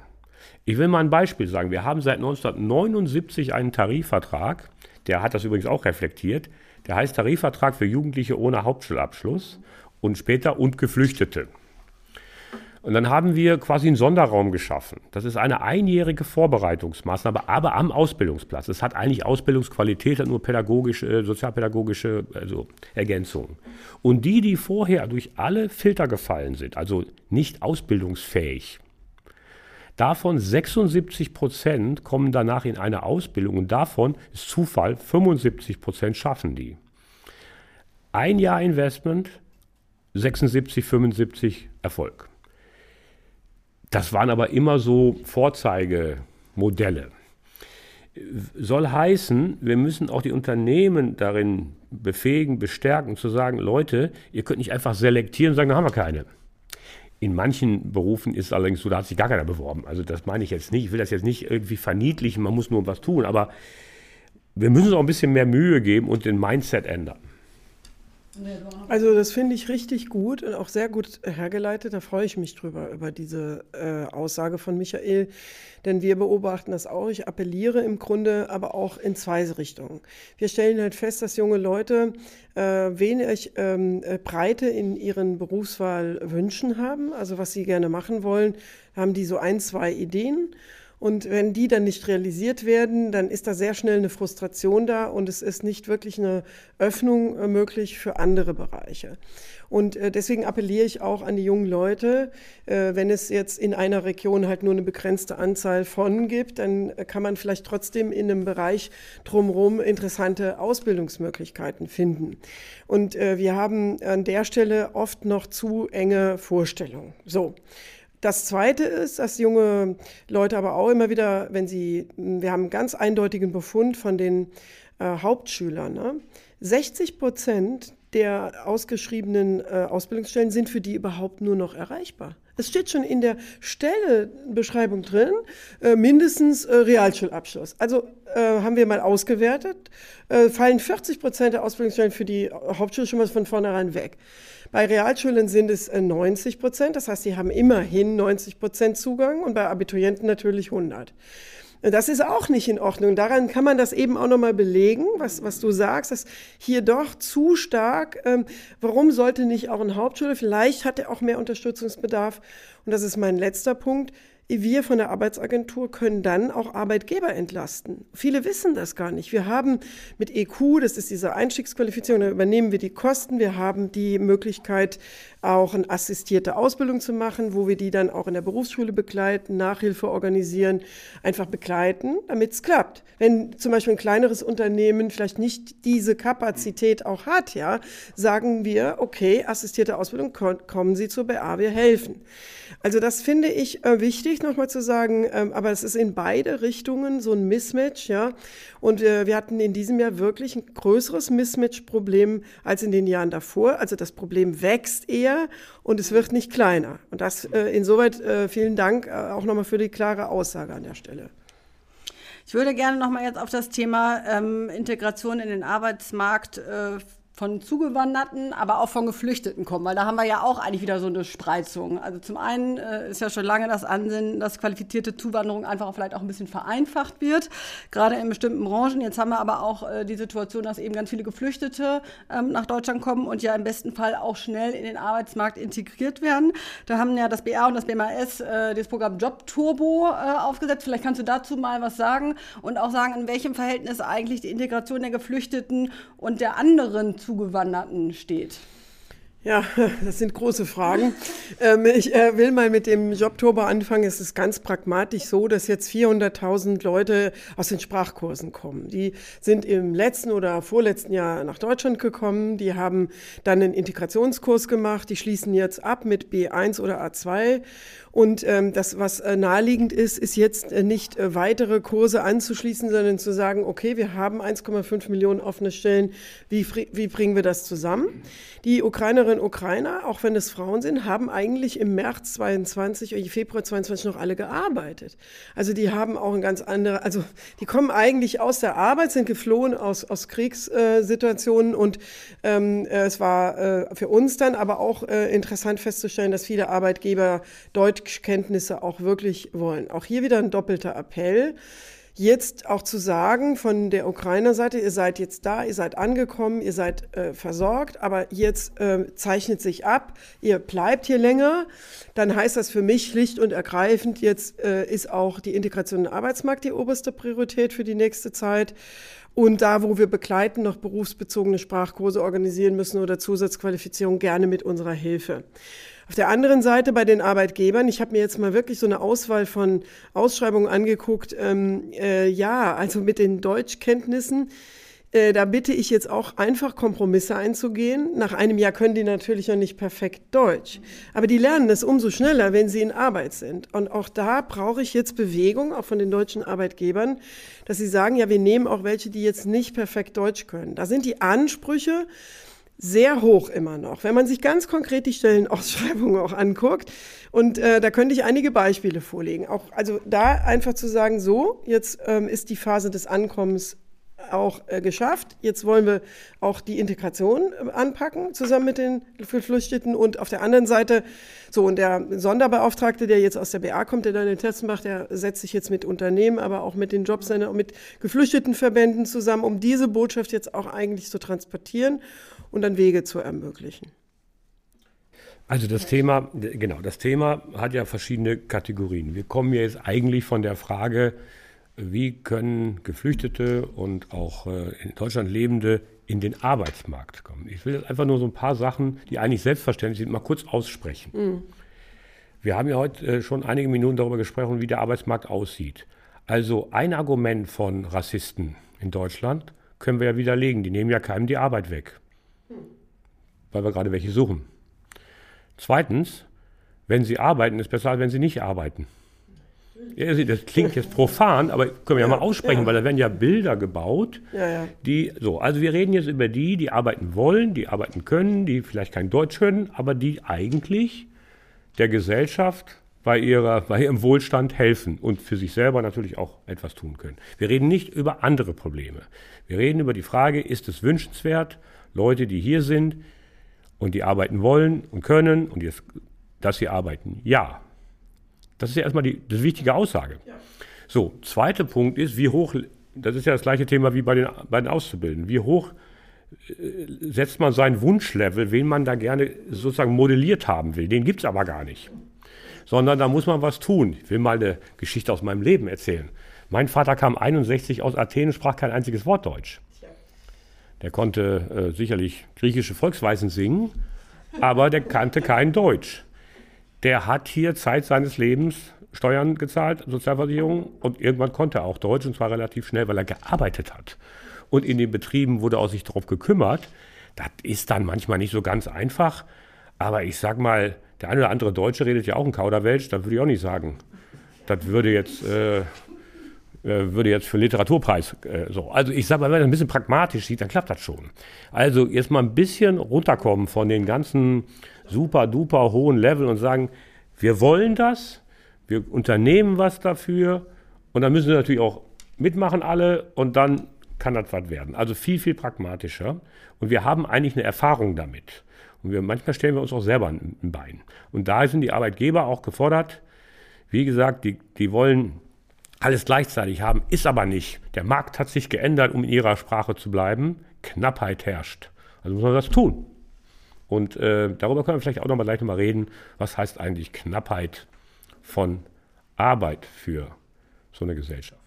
Ich will mal ein Beispiel sagen. Wir haben seit 1979 einen Tarifvertrag, der hat das übrigens auch reflektiert. Der heißt Tarifvertrag für Jugendliche ohne Hauptschulabschluss und später und Geflüchtete. Und dann haben wir quasi einen Sonderraum geschaffen. Das ist eine einjährige Vorbereitungsmaßnahme, aber am Ausbildungsplatz. Es hat eigentlich Ausbildungsqualität, hat nur pädagogische, sozialpädagogische also Ergänzungen. Und die, die vorher durch alle Filter gefallen sind, also nicht ausbildungsfähig, davon 76 Prozent kommen danach in eine Ausbildung und davon ist Zufall, 75 Prozent schaffen die. Ein Jahr Investment, 76, 75 Erfolg. Das waren aber immer so Vorzeigemodelle. Soll heißen, wir müssen auch die Unternehmen darin befähigen, bestärken, zu sagen, Leute, ihr könnt nicht einfach selektieren und sagen, da haben wir keine. In manchen Berufen ist es allerdings so, da hat sich gar keiner beworben. Also das meine ich jetzt nicht. Ich will das jetzt nicht irgendwie verniedlichen, man muss nur was tun. Aber wir müssen uns auch ein bisschen mehr Mühe geben und den Mindset ändern. Also das finde ich richtig gut und auch sehr gut hergeleitet. Da freue ich mich drüber, über diese äh, Aussage von Michael. Denn wir beobachten das auch. Ich appelliere im Grunde aber auch in zwei Richtungen. Wir stellen halt fest, dass junge Leute äh, wenig ähm, äh, Breite in ihren Berufswahlwünschen haben. Also was sie gerne machen wollen, haben die so ein, zwei Ideen. Und wenn die dann nicht realisiert werden, dann ist da sehr schnell eine Frustration da und es ist nicht wirklich eine Öffnung äh, möglich für andere Bereiche. Und äh, deswegen appelliere ich auch an die jungen Leute, äh, wenn es jetzt in einer Region halt nur eine begrenzte Anzahl von gibt, dann kann man vielleicht trotzdem in einem Bereich drumherum interessante Ausbildungsmöglichkeiten finden. Und wir haben an der Stelle oft noch zu enge Vorstellungen. So. Das Zweite ist, dass junge Leute aber auch immer wieder, wenn sie, wir haben einen ganz eindeutigen Befund von den äh, Hauptschülern, ne? 60 Prozent der ausgeschriebenen äh, Ausbildungsstellen sind für die überhaupt nur noch erreichbar. Es steht schon in der Stellenbeschreibung drin, äh, mindestens äh, Realschulabschluss. Also äh, haben wir mal ausgewertet, äh, fallen 40 Prozent der Ausbildungsstellen für die Hauptschule schon mal von vornherein weg. Bei Realschulen sind es 90 äh, Prozent, das heißt, sie haben immerhin 90 Prozent Zugang und bei Abiturienten natürlich 100. Das ist auch nicht in Ordnung. Daran kann man das eben auch nochmal belegen, was, was du sagst, dass hier doch zu stark, ähm, warum sollte nicht auch eine Hauptschule, vielleicht hat er auch mehr Unterstützungsbedarf. Und das ist mein letzter Punkt wir von der Arbeitsagentur können dann auch Arbeitgeber entlasten. Viele wissen das gar nicht. Wir haben mit EQ, das ist diese Einstiegsqualifizierung, da übernehmen wir die Kosten. Wir haben die Möglichkeit, auch eine assistierte Ausbildung zu machen, wo wir die dann auch in der Berufsschule begleiten, Nachhilfe organisieren, einfach begleiten, damit es klappt. Wenn zum Beispiel ein kleineres Unternehmen vielleicht nicht diese Kapazität auch hat, ja, sagen wir, okay, assistierte Ausbildung, kommen Sie zur BA, wir helfen. Also das finde ich äh, wichtig, nochmal zu sagen, ähm, aber es ist in beide Richtungen so ein Mismatch, ja. Und äh, wir hatten in diesem Jahr wirklich ein größeres Mismatch-Problem als in den Jahren davor. Also das Problem wächst eher und es wird nicht kleiner. Und das äh, insoweit äh, vielen Dank äh, auch nochmal für die klare Aussage an der Stelle. Ich würde gerne nochmal jetzt auf das Thema ähm, Integration in den Arbeitsmarkt äh, von Zugewanderten, aber auch von Geflüchteten kommen, weil da haben wir ja auch eigentlich wieder so eine Spreizung. Also zum einen äh, ist ja schon lange das Ansinnen, dass qualifizierte Zuwanderung einfach vielleicht auch ein bisschen vereinfacht wird, gerade in bestimmten Branchen. Jetzt haben wir aber auch äh, die Situation, dass eben ganz viele Geflüchtete ähm, nach Deutschland kommen und ja im besten Fall auch schnell in den Arbeitsmarkt integriert werden. Da haben ja das BA und das BMAS äh, das Programm Job Turbo äh, aufgesetzt. Vielleicht kannst du dazu mal was sagen und auch sagen, in welchem Verhältnis eigentlich die Integration der Geflüchteten und der anderen Zugewanderten steht? Ja, das sind große Fragen. Ähm, ich äh, will mal mit dem Jobturbo anfangen. Es ist ganz pragmatisch so, dass jetzt 400.000 Leute aus den Sprachkursen kommen. Die sind im letzten oder vorletzten Jahr nach Deutschland gekommen. Die haben dann einen Integrationskurs gemacht. Die schließen jetzt ab mit B1 oder A2 und ähm, das, was äh, naheliegend ist, ist jetzt äh, nicht äh, weitere Kurse anzuschließen, sondern zu sagen, okay, wir haben 1,5 Millionen offene Stellen, wie, wie bringen wir das zusammen? Die Ukrainerinnen und Ukrainer, auch wenn es Frauen sind, haben eigentlich im März 22 oder Februar 22 noch alle gearbeitet. Also die haben auch ein ganz andere, also die kommen eigentlich aus der Arbeit, sind geflohen aus, aus Kriegssituationen und ähm, äh, es war äh, für uns dann aber auch äh, interessant festzustellen, dass viele Arbeitgeber Deutsch Deutschkenntnisse auch wirklich wollen. Auch hier wieder ein doppelter Appell. Jetzt auch zu sagen von der Ukrainer Seite, ihr seid jetzt da, ihr seid angekommen, ihr seid äh, versorgt, aber jetzt äh, zeichnet sich ab, ihr bleibt hier länger, dann heißt das für mich schlicht und ergreifend, jetzt äh, ist auch die Integration in den Arbeitsmarkt die oberste Priorität für die nächste Zeit. Und da, wo wir begleiten, noch berufsbezogene Sprachkurse organisieren müssen oder Zusatzqualifizierung, gerne mit unserer Hilfe. Auf der anderen Seite bei den Arbeitgebern, ich habe mir jetzt mal wirklich so eine Auswahl von Ausschreibungen angeguckt. Ähm, äh, ja, also mit den Deutschkenntnissen, äh, da bitte ich jetzt auch einfach Kompromisse einzugehen. Nach einem Jahr können die natürlich noch nicht perfekt Deutsch, aber die lernen es umso schneller, wenn sie in Arbeit sind. Und auch da brauche ich jetzt Bewegung, auch von den deutschen Arbeitgebern, dass sie sagen, ja, wir nehmen auch welche, die jetzt nicht perfekt Deutsch können. Da sind die Ansprüche sehr hoch immer noch. Wenn man sich ganz konkret die Stellenausschreibungen auch anguckt, und äh, da könnte ich einige Beispiele vorlegen. Auch, also da einfach zu sagen, so, jetzt ähm, ist die Phase des Ankommens auch äh, geschafft. Jetzt wollen wir auch die Integration äh, anpacken, zusammen mit den Geflüchteten. Und auf der anderen Seite, so, und der Sonderbeauftragte, der jetzt aus der BA kommt, der dann den Test macht, der setzt sich jetzt mit Unternehmen, aber auch mit den Jobcenter und mit Geflüchtetenverbänden zusammen, um diese Botschaft jetzt auch eigentlich zu transportieren und dann Wege zu ermöglichen. Also das Thema, genau, das Thema hat ja verschiedene Kategorien. Wir kommen jetzt eigentlich von der Frage, wie können Geflüchtete und auch äh, in Deutschland Lebende in den Arbeitsmarkt kommen. Ich will jetzt einfach nur so ein paar Sachen, die eigentlich selbstverständlich sind, mal kurz aussprechen. Mhm. Wir haben ja heute äh, schon einige Minuten darüber gesprochen, wie der Arbeitsmarkt aussieht. Also ein Argument von Rassisten in Deutschland können wir ja widerlegen. Die nehmen ja keinem die Arbeit weg, weil wir gerade welche suchen. Zweitens, wenn sie arbeiten, ist besser, als wenn sie nicht arbeiten. Das klingt jetzt profan, aber können wir ja, ja mal aussprechen, ja. weil da werden ja Bilder gebaut, ja, die so. Also wir reden jetzt über die, die arbeiten wollen, die arbeiten können, die vielleicht kein Deutsch können, aber die eigentlich der Gesellschaft bei, ihrer, bei ihrem Wohlstand helfen und für sich selber natürlich auch etwas tun können. Wir reden nicht über andere Probleme. Wir reden über die Frage, ist es wünschenswert, Leute, die hier sind und die arbeiten wollen und können und jetzt, dass sie arbeiten? Ja. Das ist ja erstmal die, die wichtige Aussage. Ja. So, zweiter Punkt ist, wie hoch, das ist ja das gleiche Thema wie bei den, bei den Auszubildenden, wie hoch äh, setzt man sein Wunschlevel, wen man da gerne sozusagen modelliert haben will. Den gibt es aber gar nicht. Sondern da muss man was tun. Ich will mal eine Geschichte aus meinem Leben erzählen. Mein Vater kam 61 aus Athen und sprach kein einziges Wort Deutsch. Der konnte äh, sicherlich griechische Volksweisen singen, aber der kannte kein Deutsch der hat hier Zeit seines Lebens Steuern gezahlt, Sozialversicherung und irgendwann konnte er auch Deutsch und zwar relativ schnell, weil er gearbeitet hat. Und in den Betrieben wurde auch sich darauf gekümmert. Das ist dann manchmal nicht so ganz einfach, aber ich sag mal, der eine oder andere Deutsche redet ja auch ein Kauderwelsch, das würde ich auch nicht sagen. Das würde jetzt, äh, würde jetzt für Literaturpreis äh, so. Also ich sage mal, wenn man das ein bisschen pragmatisch sieht, dann klappt das schon. Also jetzt mal ein bisschen runterkommen von den ganzen super duper hohen Level und sagen, wir wollen das, wir unternehmen was dafür und dann müssen wir natürlich auch mitmachen alle und dann kann das was werden. Also viel, viel pragmatischer. Und wir haben eigentlich eine Erfahrung damit. Und wir, manchmal stellen wir uns auch selber ein Bein. Und da sind die Arbeitgeber auch gefordert. Wie gesagt, die, die wollen alles gleichzeitig haben, ist aber nicht. Der Markt hat sich geändert, um in ihrer Sprache zu bleiben. Knappheit herrscht. Also muss man das tun. Und äh, darüber können wir vielleicht auch noch mal gleich noch mal reden. Was heißt eigentlich Knappheit von Arbeit für so eine Gesellschaft?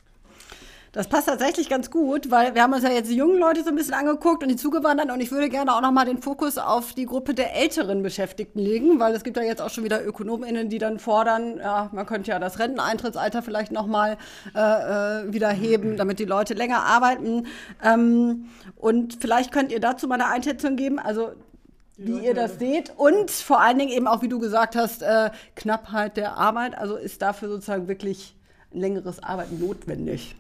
Das passt tatsächlich ganz gut, weil wir haben uns ja jetzt die jungen Leute so ein bisschen angeguckt und die zugewandert und ich würde gerne auch noch mal den Fokus auf die Gruppe der älteren Beschäftigten legen, weil es gibt ja jetzt auch schon wieder ÖkonomInnen, die dann fordern, ja, man könnte ja das Renteneintrittsalter vielleicht noch mal äh, äh wieder heben, damit die Leute länger arbeiten. Ähm, und vielleicht könnt ihr dazu mal eine Einschätzung geben. Also wie ihr das seht und vor allen Dingen eben auch, wie du gesagt hast, äh, Knappheit der Arbeit. Also ist dafür sozusagen wirklich ein längeres Arbeiten notwendig.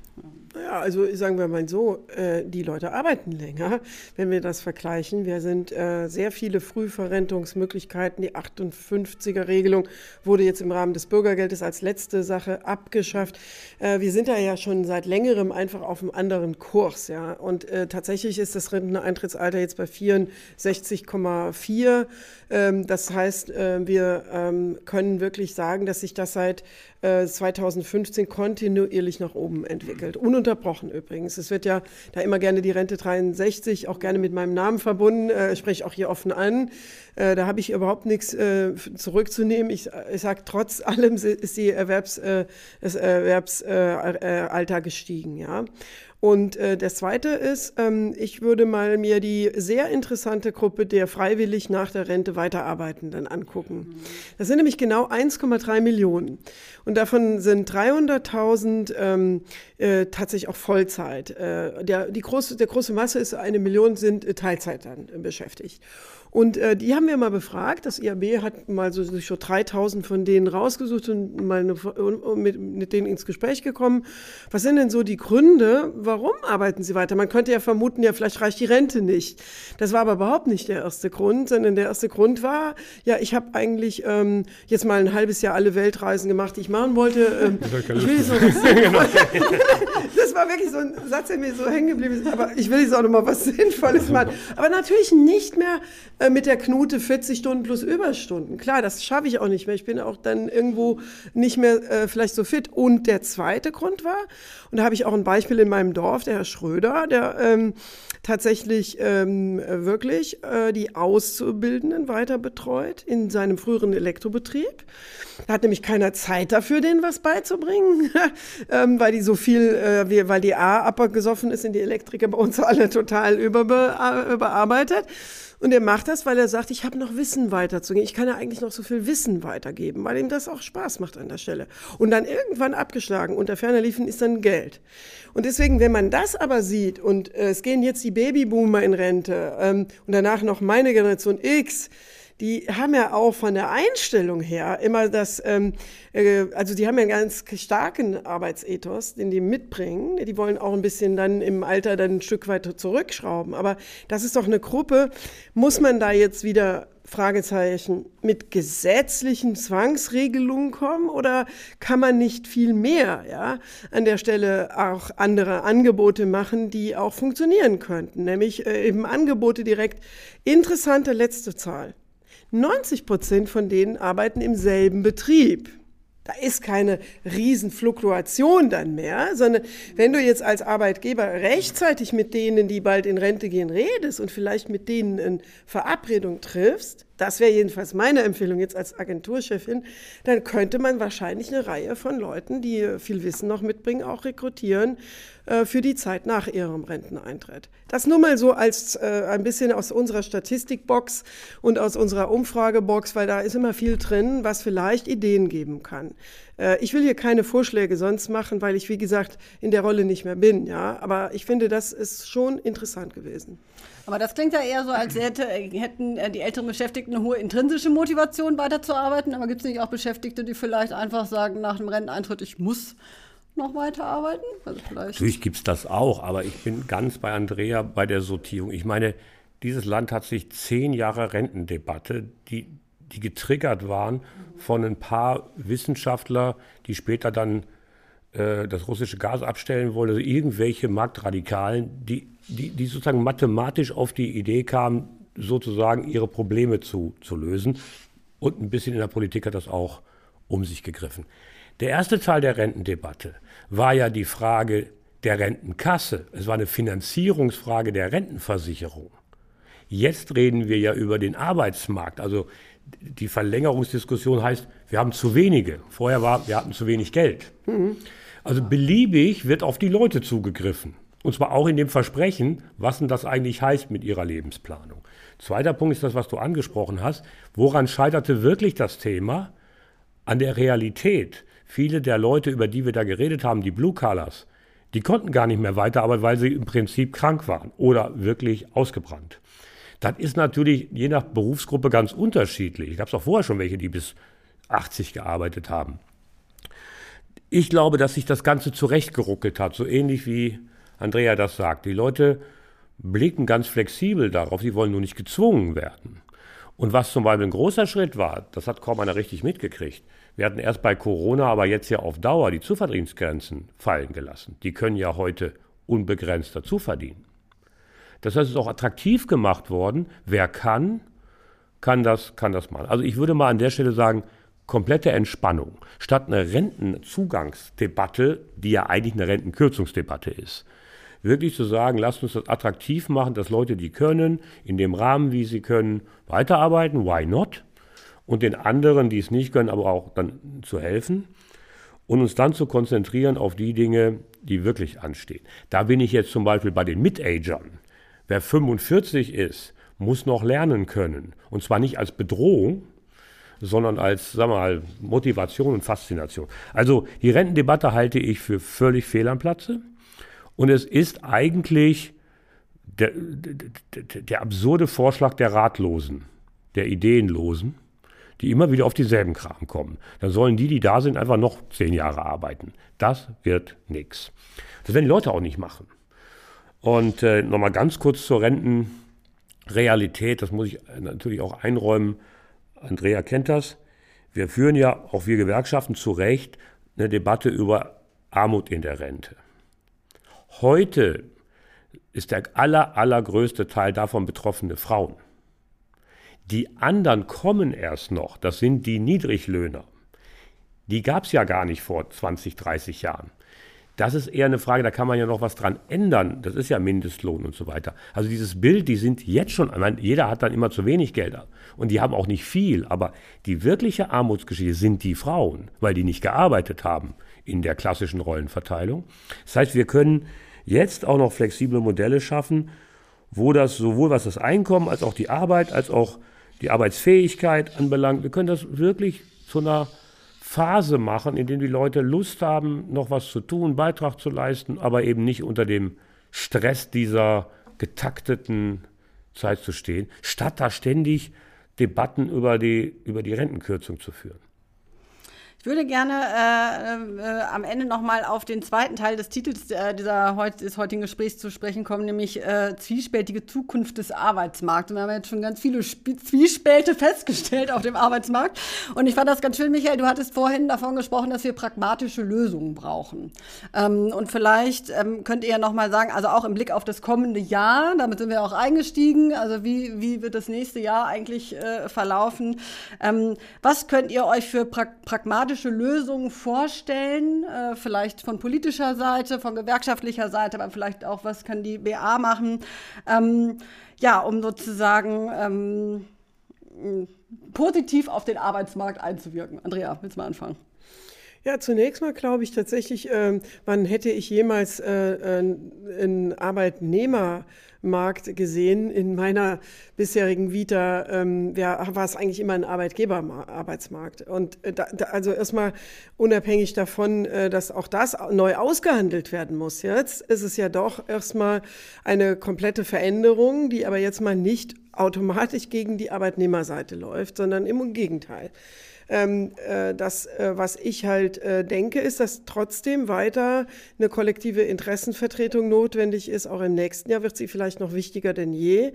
Ja, also sagen wir mal so, äh, die Leute arbeiten länger, wenn wir das vergleichen. Wir sind äh, sehr viele Frühverrentungsmöglichkeiten. Die 58er-Regelung wurde jetzt im Rahmen des Bürgergeldes als letzte Sache abgeschafft. Äh, wir sind da ja schon seit längerem einfach auf einem anderen Kurs. Ja? Und tatsächlich ist das Renteneintrittsalter jetzt bei 64,4. Ähm, das heißt, wir ähm, können wirklich sagen, dass sich das seit 2015 Prozent kontinuierlich nach oben entwickelt. Ununterbrochen übrigens. Es wird ja da immer gerne die Rente 63, auch gerne mit meinem Namen verbunden. Äh, ich spreche auch hier offen an. Äh, da habe ich überhaupt nichts äh, zurückzunehmen. Ich, ich sage, trotz allem ist die Erwerbs, das Erwerbsalter gestiegen. Ja. Und äh, das Zweite ist, ähm, ich würde mal mir die sehr interessante Gruppe der freiwillig nach der Rente weiterarbeitenden angucken. Das sind nämlich genau 1,3 Millionen. Und davon sind 300.000 ähm, äh, tatsächlich auch Vollzeit. Äh, der, die große, der große Masse ist, eine Million sind äh, Teilzeit dann äh, beschäftigt. Und äh, die haben wir mal befragt. Das IAB hat mal so, so 3000 von denen rausgesucht und mal eine, mit, mit denen ins Gespräch gekommen. Was sind denn so die Gründe, warum arbeiten sie weiter? Man könnte ja vermuten, ja, vielleicht reicht die Rente nicht. Das war aber überhaupt nicht der erste Grund, sondern der erste Grund war, ja, ich habe eigentlich ähm, jetzt mal ein halbes Jahr alle Weltreisen gemacht, die ich machen wollte. Ähm, ich will so genau. das war wirklich so ein Satz, der mir so hängen geblieben ist. Aber ich will jetzt auch noch mal was Sinnvolles machen. Aber natürlich nicht mehr äh, mit der Knute 40 Stunden plus Überstunden. Klar, das schaffe ich auch nicht mehr. Ich bin auch dann irgendwo nicht mehr äh, vielleicht so fit. Und der zweite Grund war, und da habe ich auch ein Beispiel in meinem Dorf, der Herr Schröder, der ähm, tatsächlich ähm, wirklich äh, die Auszubildenden weiter betreut in seinem früheren Elektrobetrieb. Da hat nämlich keiner Zeit dafür, denen was beizubringen, ähm, weil die so viel, äh, weil die A abgesoffen ist, sind die Elektriker bei uns alle total überbe äh, überarbeitet. Und er macht das, weil er sagt, ich habe noch Wissen weiterzugeben. Ich kann ja eigentlich noch so viel Wissen weitergeben, weil ihm das auch Spaß macht an der Stelle. Und dann irgendwann abgeschlagen, unter ferner liefen ist dann Geld. Und deswegen, wenn man das aber sieht und äh, es gehen jetzt die Babyboomer in Rente ähm, und danach noch meine Generation X, die haben ja auch von der Einstellung her immer das, ähm, äh, also die haben ja einen ganz starken Arbeitsethos, den die mitbringen. Die wollen auch ein bisschen dann im Alter dann ein Stück weiter zurückschrauben. Aber das ist doch eine Gruppe, muss man da jetzt wieder Fragezeichen mit gesetzlichen Zwangsregelungen kommen oder kann man nicht viel mehr ja, an der Stelle auch andere Angebote machen, die auch funktionieren könnten, nämlich äh, eben Angebote direkt. Interessante letzte Zahl. 90 Prozent von denen arbeiten im selben Betrieb. Da ist keine Riesenfluktuation dann mehr, sondern wenn du jetzt als Arbeitgeber rechtzeitig mit denen, die bald in Rente gehen, redest und vielleicht mit denen eine Verabredung triffst, das wäre jedenfalls meine Empfehlung jetzt als Agenturchefin, dann könnte man wahrscheinlich eine Reihe von Leuten, die viel Wissen noch mitbringen, auch rekrutieren äh, für die Zeit nach ihrem Renteneintritt. Das nur mal so als äh, ein bisschen aus unserer Statistikbox und aus unserer Umfragebox, weil da ist immer viel drin, was vielleicht Ideen geben kann. Äh, ich will hier keine Vorschläge sonst machen, weil ich, wie gesagt, in der Rolle nicht mehr bin. Ja, aber ich finde, das ist schon interessant gewesen. Aber das klingt ja eher so, als hätte, hätten äh, die älteren Beschäftigten eine hohe intrinsische Motivation, weiterzuarbeiten. Aber gibt es nicht auch Beschäftigte, die vielleicht einfach sagen, nach dem Renteneintritt, ich muss noch weiterarbeiten? Also Natürlich gibt es das auch, aber ich bin ganz bei Andrea bei der Sortierung. Ich meine, dieses Land hat sich zehn Jahre Rentendebatte, die, die getriggert waren von ein paar Wissenschaftler, die später dann äh, das russische Gas abstellen wollen, also irgendwelche Marktradikalen, die die, die sozusagen mathematisch auf die Idee kamen, sozusagen ihre Probleme zu, zu lösen. Und ein bisschen in der Politik hat das auch um sich gegriffen. Der erste Teil der Rentendebatte war ja die Frage der Rentenkasse. Es war eine Finanzierungsfrage der Rentenversicherung. Jetzt reden wir ja über den Arbeitsmarkt. Also die Verlängerungsdiskussion heißt, wir haben zu wenige. Vorher war, wir hatten zu wenig Geld. Mhm. Also beliebig wird auf die Leute zugegriffen. Und zwar auch in dem Versprechen, was denn das eigentlich heißt mit ihrer Lebensplanung. Zweiter Punkt ist das, was du angesprochen hast. Woran scheiterte wirklich das Thema? An der Realität. Viele der Leute, über die wir da geredet haben, die Blue Colors, die konnten gar nicht mehr weiterarbeiten, weil sie im Prinzip krank waren oder wirklich ausgebrannt. Das ist natürlich je nach Berufsgruppe ganz unterschiedlich. Ich gab es auch vorher schon welche, die bis 80 gearbeitet haben. Ich glaube, dass sich das Ganze zurechtgeruckelt hat, so ähnlich wie Andrea das sagt. Die Leute blicken ganz flexibel darauf, sie wollen nur nicht gezwungen werden. Und was zum Beispiel ein großer Schritt war, das hat kaum einer richtig mitgekriegt. Wir hatten erst bei Corona, aber jetzt ja auf Dauer die Zuverdienstgrenzen fallen gelassen. Die können ja heute unbegrenzt dazu verdienen. Das heißt, es ist auch attraktiv gemacht worden. Wer kann, kann das, kann das machen. Also ich würde mal an der Stelle sagen, komplette Entspannung. Statt einer Rentenzugangsdebatte, die ja eigentlich eine Rentenkürzungsdebatte ist, wirklich zu sagen, lasst uns das attraktiv machen, dass Leute, die können, in dem Rahmen, wie sie können, weiterarbeiten, why not? Und den anderen, die es nicht können, aber auch dann zu helfen und uns dann zu konzentrieren auf die Dinge, die wirklich anstehen. Da bin ich jetzt zum Beispiel bei den Mid-Agern. Wer 45 ist, muss noch lernen können. Und zwar nicht als Bedrohung, sondern als, sagen wir mal, Motivation und Faszination. Also die Rentendebatte halte ich für völlig fehl am Platze. Und es ist eigentlich der, der, der absurde Vorschlag der Ratlosen, der Ideenlosen, die immer wieder auf dieselben Kram kommen. Dann sollen die, die da sind, einfach noch zehn Jahre arbeiten. Das wird nichts. Das werden die Leute auch nicht machen. Und äh, nochmal ganz kurz zur Rentenrealität, das muss ich natürlich auch einräumen. Andrea kennt das. Wir führen ja, auch wir Gewerkschaften, zu Recht eine Debatte über Armut in der Rente. Heute ist der aller, allergrößte Teil davon betroffene Frauen. Die anderen kommen erst noch, das sind die Niedriglöhner. Die gab es ja gar nicht vor 20, 30 Jahren. Das ist eher eine Frage, da kann man ja noch was dran ändern. Das ist ja Mindestlohn und so weiter. Also dieses Bild, die sind jetzt schon, meine, jeder hat dann immer zu wenig Geld und die haben auch nicht viel. Aber die wirkliche Armutsgeschichte sind die Frauen, weil die nicht gearbeitet haben in der klassischen Rollenverteilung. Das heißt, wir können jetzt auch noch flexible Modelle schaffen, wo das sowohl was das Einkommen als auch die Arbeit als auch die Arbeitsfähigkeit anbelangt. Wir können das wirklich zu einer Phase machen, in der die Leute Lust haben, noch was zu tun, Beitrag zu leisten, aber eben nicht unter dem Stress dieser getakteten Zeit zu stehen, statt da ständig Debatten über die, über die Rentenkürzung zu führen. Ich würde gerne äh, äh, am Ende nochmal auf den zweiten Teil des Titels äh, dieser des heutigen Gesprächs zu sprechen kommen, nämlich äh, zwiespältige Zukunft des Arbeitsmarkts. Und wir haben jetzt schon ganz viele Sp Zwiespälte festgestellt auf dem Arbeitsmarkt. Und ich fand das ganz schön, Michael, du hattest vorhin davon gesprochen, dass wir pragmatische Lösungen brauchen. Ähm, und vielleicht ähm, könnt ihr ja nochmal sagen, also auch im Blick auf das kommende Jahr, damit sind wir auch eingestiegen, also wie, wie wird das nächste Jahr eigentlich äh, verlaufen? Ähm, was könnt ihr euch für pra pragmatische pragmatische Lösungen vorstellen, äh, vielleicht von politischer Seite, von gewerkschaftlicher Seite, aber vielleicht auch, was kann die BA machen, ähm, ja, um sozusagen ähm, positiv auf den Arbeitsmarkt einzuwirken. Andrea, willst du mal anfangen? Ja, zunächst mal glaube ich tatsächlich, äh, wann hätte ich jemals äh, äh einen Arbeitnehmer Markt gesehen. In meiner bisherigen Vita ähm, ja, war es eigentlich immer ein Arbeitgeberarbeitsmarkt. Und äh, da, also erstmal unabhängig davon, äh, dass auch das neu ausgehandelt werden muss. Jetzt ist es ja doch erstmal eine komplette Veränderung, die aber jetzt mal nicht automatisch gegen die Arbeitnehmerseite läuft, sondern im Gegenteil. Ähm, äh, das, äh, was ich halt äh, denke, ist, dass trotzdem weiter eine kollektive Interessenvertretung notwendig ist. Auch im nächsten Jahr wird sie vielleicht noch wichtiger denn je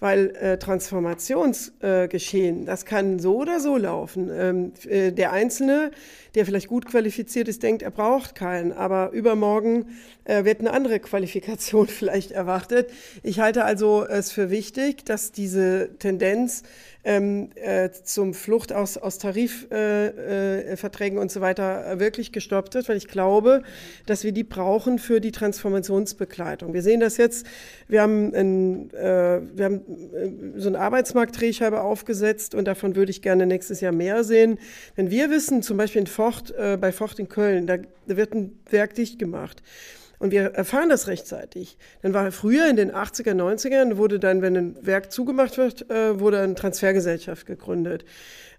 weil äh, Transformationsgeschehen, äh, das kann so oder so laufen. Ähm, äh, der Einzelne, der vielleicht gut qualifiziert ist, denkt, er braucht keinen, aber übermorgen wird eine andere Qualifikation vielleicht erwartet. Ich halte also es für wichtig, dass diese Tendenz ähm, äh, zum Flucht aus, aus Tarifverträgen äh, äh, und so weiter wirklich gestoppt wird, weil ich glaube, dass wir die brauchen für die Transformationsbegleitung. Wir sehen das jetzt, wir haben, ein, äh, wir haben äh, so einen Arbeitsmarktdrehscheibe aufgesetzt und davon würde ich gerne nächstes Jahr mehr sehen. Wenn wir wissen, zum Beispiel in Fort, äh, bei Fort in Köln, da wird ein Werk dicht gemacht. Und wir erfahren das rechtzeitig. Dann war früher in den 80er, 90ern, wurde dann, wenn ein Werk zugemacht wird, äh, wurde eine Transfergesellschaft gegründet.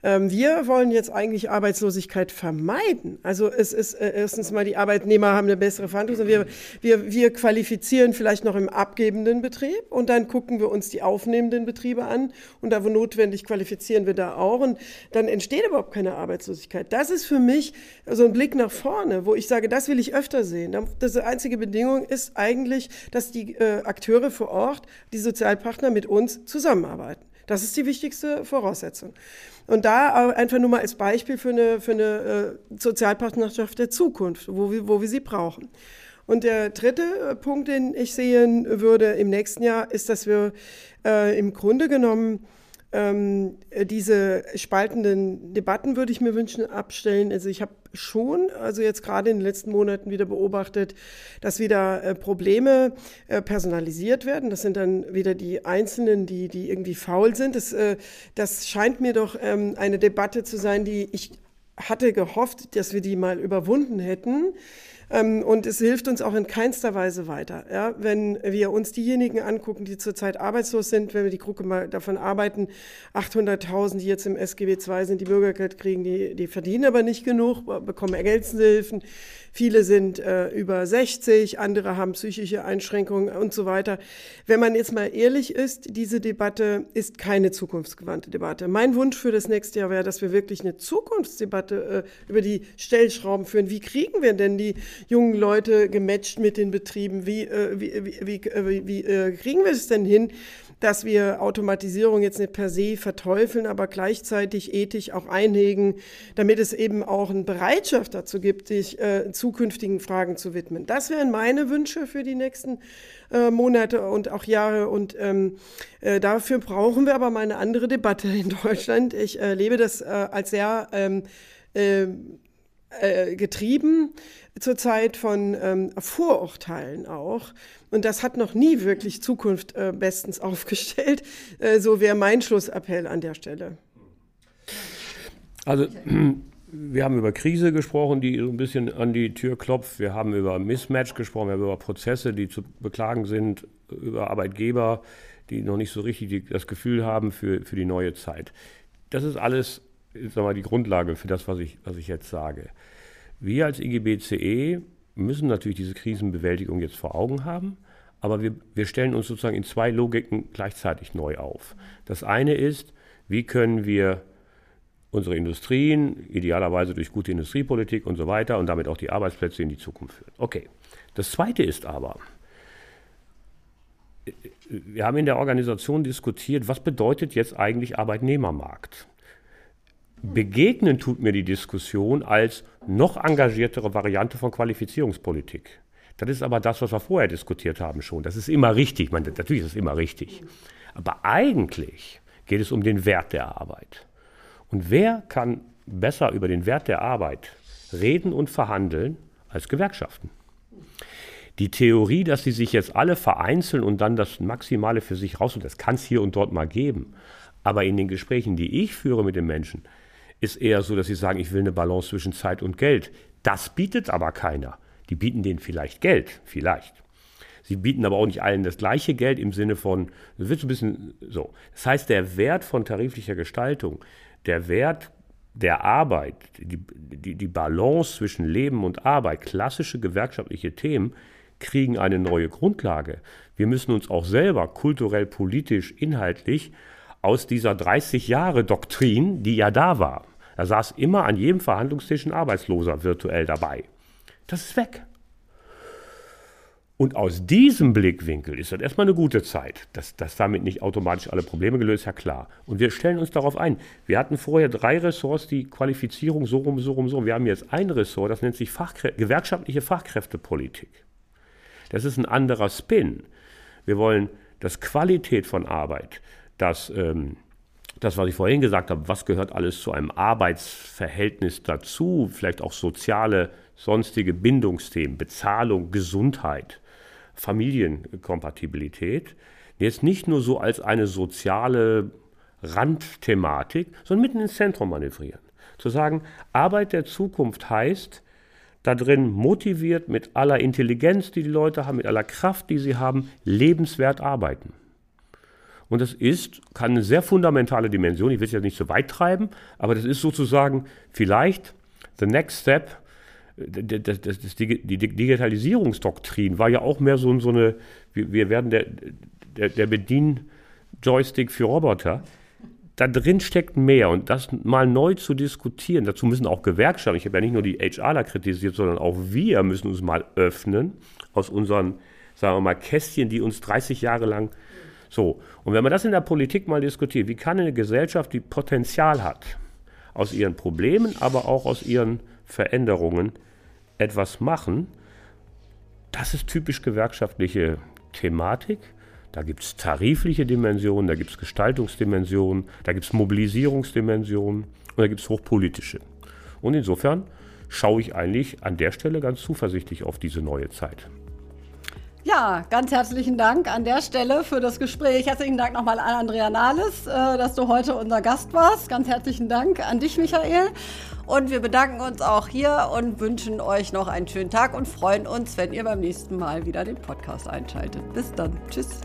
Ähm, wir wollen jetzt eigentlich Arbeitslosigkeit vermeiden. Also es ist äh, erstens mal, die Arbeitnehmer haben eine bessere Verhandlung. Wir, wir, wir qualifizieren vielleicht noch im abgebenden Betrieb und dann gucken wir uns die aufnehmenden Betriebe an und da, wo notwendig, qualifizieren wir da auch und dann entsteht überhaupt keine Arbeitslosigkeit. Das ist für mich so ein Blick nach vorne, wo ich sage, das will ich öfter sehen. Das einzige Bedingung ist eigentlich, dass die äh, Akteure vor Ort, die Sozialpartner mit uns zusammenarbeiten. Das ist die wichtigste Voraussetzung. Und da einfach nur mal als Beispiel für eine, für eine äh, Sozialpartnerschaft der Zukunft, wo wir, wo wir sie brauchen. Und der dritte äh, Punkt, den ich sehen würde im nächsten Jahr, ist, dass wir äh, im Grunde genommen ähm, diese spaltenden Debatten würde ich mir wünschen abstellen. Also ich habe schon, also jetzt gerade in den letzten Monaten wieder beobachtet, dass wieder äh, Probleme äh, personalisiert werden. Das sind dann wieder die Einzelnen, die, die irgendwie faul sind. Das, äh, das scheint mir doch ähm, eine Debatte zu sein, die ich hatte gehofft, dass wir die mal überwunden hätten. Ähm, und es hilft uns auch in keinster Weise weiter. Ja? Wenn wir uns diejenigen angucken, die zurzeit arbeitslos sind, wenn wir die Gruppe mal davon arbeiten, 800.000, die jetzt im SGB II sind, die Bürgergeld kriegen, die, die verdienen aber nicht genug, bekommen Ergänzungshilfen. Viele sind äh, über 60, andere haben psychische Einschränkungen und so weiter. Wenn man jetzt mal ehrlich ist, diese Debatte ist keine zukunftsgewandte Debatte. Mein Wunsch für das nächste Jahr wäre, dass wir wirklich eine Zukunftsdebatte äh, über die Stellschrauben führen. Wie kriegen wir denn die jungen Leute gematcht mit den Betrieben? Wie, äh, wie, wie, wie, äh, wie äh, kriegen wir es denn hin? dass wir Automatisierung jetzt nicht per se verteufeln, aber gleichzeitig ethisch auch einhegen, damit es eben auch eine Bereitschaft dazu gibt, sich äh, zukünftigen Fragen zu widmen. Das wären meine Wünsche für die nächsten äh, Monate und auch Jahre. Und ähm, äh, dafür brauchen wir aber mal eine andere Debatte in Deutschland. Ich erlebe das äh, als sehr ähm, äh, getrieben zurzeit von ähm, Vorurteilen auch. Und das hat noch nie wirklich Zukunft äh, bestens aufgestellt. Äh, so wäre mein Schlussappell an der Stelle. Also wir haben über Krise gesprochen, die so ein bisschen an die Tür klopft. Wir haben über Mismatch gesprochen, wir haben über Prozesse, die zu beklagen sind, über Arbeitgeber, die noch nicht so richtig das Gefühl haben für, für die neue Zeit. Das ist alles sag mal, die Grundlage für das, was ich, was ich jetzt sage. Wir als IGBCE müssen natürlich diese Krisenbewältigung jetzt vor Augen haben, aber wir, wir stellen uns sozusagen in zwei Logiken gleichzeitig neu auf. Das eine ist, wie können wir unsere Industrien, idealerweise durch gute Industriepolitik und so weiter und damit auch die Arbeitsplätze in die Zukunft führen. Okay. Das zweite ist aber, wir haben in der Organisation diskutiert, was bedeutet jetzt eigentlich Arbeitnehmermarkt? Begegnen tut mir die Diskussion als noch engagiertere Variante von Qualifizierungspolitik. Das ist aber das, was wir vorher diskutiert haben schon. Das ist immer richtig. Man, natürlich ist es immer richtig. Aber eigentlich geht es um den Wert der Arbeit. Und wer kann besser über den Wert der Arbeit reden und verhandeln als Gewerkschaften? Die Theorie, dass sie sich jetzt alle vereinzeln und dann das Maximale für sich rausholen, das kann es hier und dort mal geben. Aber in den Gesprächen, die ich führe mit den Menschen, ist eher so, dass sie sagen, ich will eine Balance zwischen Zeit und Geld. Das bietet aber keiner. Die bieten denen vielleicht Geld, vielleicht. Sie bieten aber auch nicht allen das gleiche Geld im Sinne von, das wird so ein bisschen so. Das heißt, der Wert von tariflicher Gestaltung, der Wert der Arbeit, die, die, die Balance zwischen Leben und Arbeit, klassische gewerkschaftliche Themen, kriegen eine neue Grundlage. Wir müssen uns auch selber kulturell, politisch, inhaltlich aus dieser 30 Jahre Doktrin, die ja da war, da saß immer an jedem Verhandlungstisch ein Arbeitsloser virtuell dabei. Das ist weg. Und aus diesem Blickwinkel ist das erstmal eine gute Zeit. Dass, dass damit nicht automatisch alle Probleme gelöst, ja klar. Und wir stellen uns darauf ein. Wir hatten vorher drei Ressorts, die Qualifizierung so rum, so rum, so rum. Wir haben jetzt ein Ressort, das nennt sich Fachkrä gewerkschaftliche Fachkräftepolitik. Das ist ein anderer Spin. Wir wollen, dass Qualität von Arbeit, dass ähm, das, was ich vorhin gesagt habe, was gehört alles zu einem Arbeitsverhältnis dazu, vielleicht auch soziale, sonstige Bindungsthemen, Bezahlung, Gesundheit, Familienkompatibilität, jetzt nicht nur so als eine soziale Randthematik, sondern mitten ins Zentrum manövrieren. Zu sagen, Arbeit der Zukunft heißt, da drin motiviert mit aller Intelligenz, die die Leute haben, mit aller Kraft, die sie haben, lebenswert arbeiten. Und das ist, kann eine sehr fundamentale Dimension, ich will es ja nicht so weit treiben, aber das ist sozusagen vielleicht the next step. Das, das, das, die Digitalisierungsdoktrin war ja auch mehr so, so eine, wir werden der, der, der Bedien-Joystick für Roboter. Da drin steckt mehr und das mal neu zu diskutieren, dazu müssen auch Gewerkschaften, ich habe ja nicht nur die HRler kritisiert, sondern auch wir müssen uns mal öffnen aus unseren, sagen wir mal, Kästchen, die uns 30 Jahre lang so, und wenn man das in der Politik mal diskutiert, wie kann eine Gesellschaft, die Potenzial hat, aus ihren Problemen, aber auch aus ihren Veränderungen etwas machen, das ist typisch gewerkschaftliche Thematik. Da gibt es tarifliche Dimensionen, da gibt es Gestaltungsdimensionen, da gibt es Mobilisierungsdimensionen und da gibt es hochpolitische. Und insofern schaue ich eigentlich an der Stelle ganz zuversichtlich auf diese neue Zeit. Ja, ganz herzlichen Dank an der Stelle für das Gespräch. Herzlichen Dank nochmal an Andrea Nahles, äh, dass du heute unser Gast warst. Ganz herzlichen Dank an dich, Michael. Und wir bedanken uns auch hier und wünschen euch noch einen schönen Tag und freuen uns, wenn ihr beim nächsten Mal wieder den Podcast einschaltet. Bis dann. Tschüss.